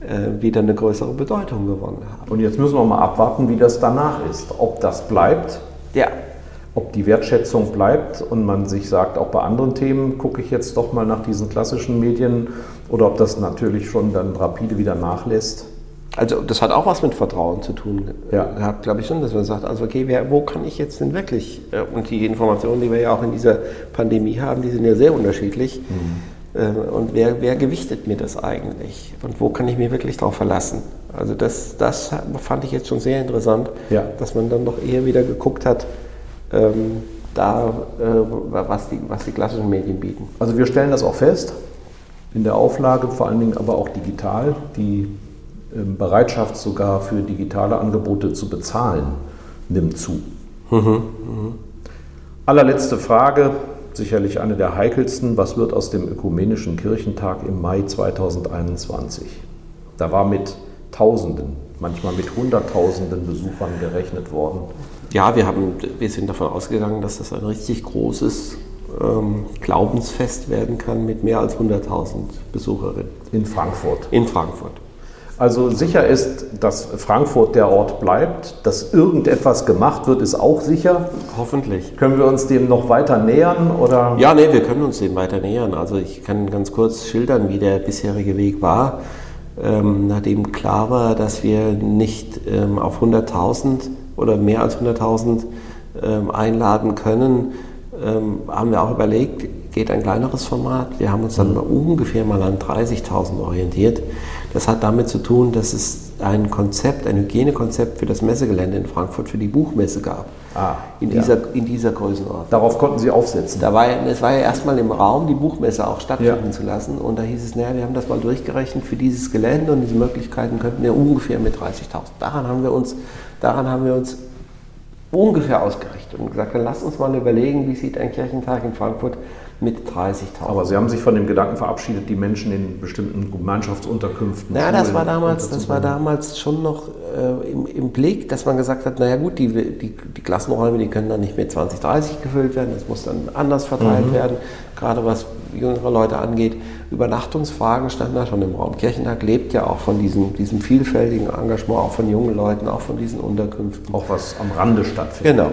äh, wieder eine größere Bedeutung gewonnen haben.
Und jetzt müssen wir mal abwarten, wie das danach ist. Ob das bleibt, ja. ob die Wertschätzung bleibt und man sich sagt, auch bei anderen Themen gucke ich jetzt doch mal nach diesen klassischen Medien oder ob das natürlich schon dann rapide wieder nachlässt.
Also das hat auch was mit Vertrauen zu tun. Ja. Hat, glaube ich schon, dass man sagt, also okay, wer, wo kann ich jetzt denn wirklich? Äh, und die Informationen, die wir ja auch in dieser Pandemie haben, die sind ja sehr unterschiedlich. Mhm. Äh, und wer, wer gewichtet mir das eigentlich? Und wo kann ich mich wirklich darauf verlassen? Also das, das fand ich jetzt schon sehr interessant, ja. dass man dann doch eher wieder geguckt hat, ähm, da, äh, was, die, was die klassischen Medien bieten.
Also wir stellen das auch fest, in der Auflage, vor allen Dingen aber auch digital. Die ähm, Bereitschaft sogar für digitale Angebote zu bezahlen nimmt zu. Mhm, mh. Allerletzte Frage, sicherlich eine der heikelsten. Was wird aus dem Ökumenischen Kirchentag im Mai 2021? Da war mit Tausenden, manchmal mit Hunderttausenden Besuchern gerechnet worden.
Ja, wir, haben, wir sind davon ausgegangen, dass das ein richtig großes ähm, Glaubensfest werden kann mit mehr als 100.000 Besucherinnen.
In Frankfurt.
In Frankfurt.
Also sicher ist, dass Frankfurt der Ort bleibt. Dass irgendetwas gemacht wird, ist auch sicher.
Hoffentlich.
Können wir uns dem noch weiter nähern? Oder?
Ja, nee, wir können uns dem weiter nähern. Also ich kann ganz kurz schildern, wie der bisherige Weg war. Ähm, nachdem klar war, dass wir nicht ähm, auf 100.000 oder mehr als 100.000 ähm, einladen können, ähm, haben wir auch überlegt, geht ein kleineres Format. Wir haben uns dann mhm. ungefähr mal an 30.000 orientiert. Das hat damit zu tun, dass es ein Konzept, ein Hygienekonzept für das Messegelände in Frankfurt für die Buchmesse gab. Ah, in, ja. dieser, in dieser Größenordnung.
Darauf konnten Sie aufsetzen.
Da war, es war ja erstmal im Raum, die Buchmesse auch stattfinden ja. zu lassen. Und da hieß es, naja, wir haben das mal durchgerechnet, für dieses Gelände und diese Möglichkeiten könnten wir ungefähr mit 30.000. Daran haben wir uns, daran haben wir uns ungefähr ausgerichtet und gesagt, dann lasst uns mal überlegen, wie sieht ein Kirchentag in Frankfurt mit 30.000.
Aber Sie haben sich von dem Gedanken verabschiedet, die Menschen in bestimmten Gemeinschaftsunterkünften.
Ja, das war damals, das war damals schon noch äh, im, im, Blick, dass man gesagt hat, naja gut, die, die, die, Klassenräume, die können dann nicht mit 20, 30 gefüllt werden, das muss dann anders verteilt mhm. werden, gerade was jüngere Leute angeht. Übernachtungsfragen standen da schon im Raum. Kirchentag lebt ja auch von diesem, diesem vielfältigen Engagement, auch von jungen Leuten, auch von diesen Unterkünften.
Auch was am Rande stattfindet.
Genau.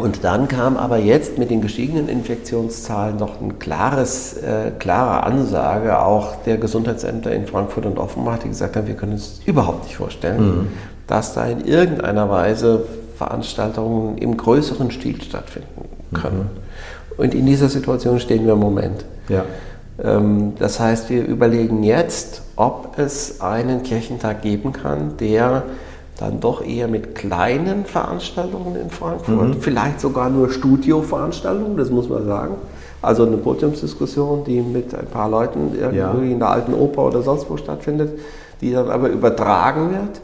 Und dann kam aber jetzt mit den gestiegenen Infektionszahlen noch eine klares, äh, klare Ansage auch der Gesundheitsämter in Frankfurt und Offenbach, die gesagt haben, wir können uns überhaupt nicht vorstellen, mhm. dass da in irgendeiner Weise Veranstaltungen im größeren Stil stattfinden können. Mhm. Und in dieser Situation stehen wir im Moment. Ja. Ähm, das heißt, wir überlegen jetzt, ob es einen Kirchentag geben kann, der dann doch eher mit kleinen Veranstaltungen in Frankfurt, mhm. vielleicht sogar nur Studioveranstaltungen, das muss man sagen. Also eine Podiumsdiskussion, die mit ein paar Leuten ja. in der alten Oper oder sonst wo stattfindet, die dann aber übertragen wird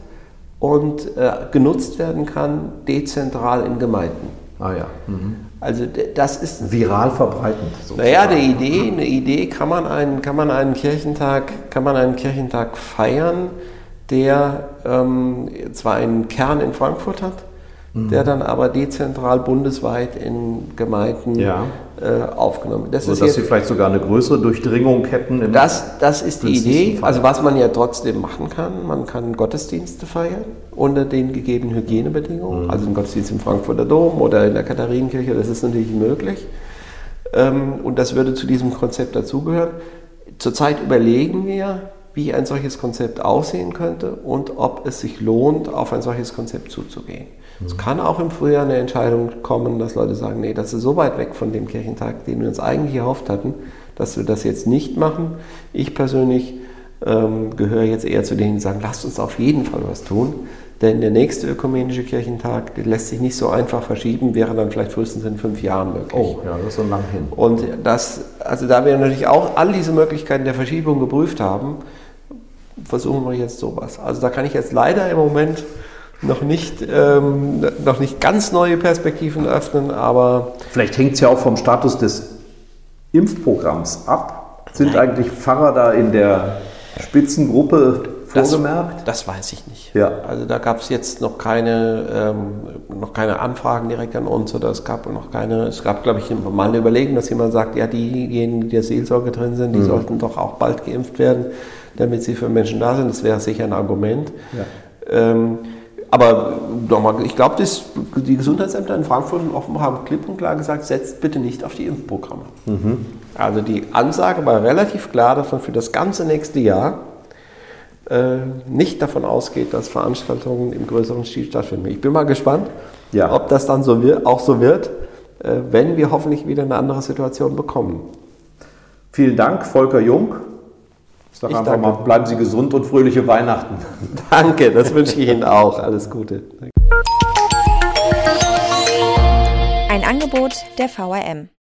und äh, genutzt werden kann, dezentral in Gemeinden.
Ah ja. Mhm.
Also das ist
viral verbreitend.
Sozusagen. Naja, eine Idee, eine Idee kann man einen, kann man einen Kirchentag, kann man einen Kirchentag feiern, der ähm, zwar einen Kern in Frankfurt hat, mhm. der dann aber dezentral bundesweit in Gemeinden ja. äh, aufgenommen wird.
Das so, ist dass jetzt, Sie vielleicht sogar eine größere Durchdringung hätten.
das, das ist die Idee. Also was man ja trotzdem machen kann, man kann Gottesdienste feiern unter den gegebenen Hygienebedingungen. Mhm. Also ein Gottesdienst im Frankfurter Dom oder in der Katharinenkirche, das ist natürlich möglich. Ähm, und das würde zu diesem Konzept dazugehören. Zurzeit überlegen wir, wie ein solches Konzept aussehen könnte und ob es sich lohnt, auf ein solches Konzept zuzugehen. Es mhm. kann auch im Frühjahr eine Entscheidung kommen, dass Leute sagen, nee, das ist so weit weg von dem Kirchentag, den wir uns eigentlich erhofft hatten, dass wir das jetzt nicht machen. Ich persönlich ähm, gehöre jetzt eher zu denen, die sagen, lasst uns auf jeden Fall was tun, denn der nächste ökumenische Kirchentag lässt sich nicht so einfach verschieben, wäre dann vielleicht frühestens in fünf Jahren möglich.
Oh, ja, das ist so lang hin.
Und das, also da wir natürlich auch all diese Möglichkeiten der Verschiebung geprüft haben, versuchen wir jetzt sowas. Also da kann ich jetzt leider im Moment noch nicht, ähm, noch nicht ganz neue Perspektiven öffnen, aber.
Vielleicht hängt es ja auch vom Status des Impfprogramms ab. Sind Nein. eigentlich Pfarrer da in der Spitzengruppe vorgemerkt?
Das, das weiß ich nicht. Ja. Also da gab es jetzt noch keine, ähm, noch keine Anfragen direkt an uns oder es gab noch keine, es gab, glaube ich, mal eine Überlegung, dass jemand sagt, ja, diejenigen, die der Seelsorge drin sind, die mhm. sollten doch auch bald geimpft werden damit sie für Menschen da sind. Das wäre sicher ein Argument. Ja. Ähm, aber nochmal, ich glaube, die Gesundheitsämter in Frankfurt und Offenbach haben klipp und klar gesagt, setzt bitte nicht auf die Impfprogramme. Mhm. Also die Ansage war relativ klar, dass man für das ganze nächste Jahr äh, nicht davon ausgeht, dass Veranstaltungen im größeren Stil stattfinden. Ich bin mal gespannt, ja. ob das dann so wird, auch so wird, äh, wenn wir hoffentlich wieder eine andere Situation bekommen.
Vielen Dank, Volker Jung. Ich sage einfach danke. mal, bleiben Sie gesund und fröhliche Weihnachten. <laughs>
Danke, das wünsche ich Ihnen auch. Alles Gute.
Ein Angebot der VRM.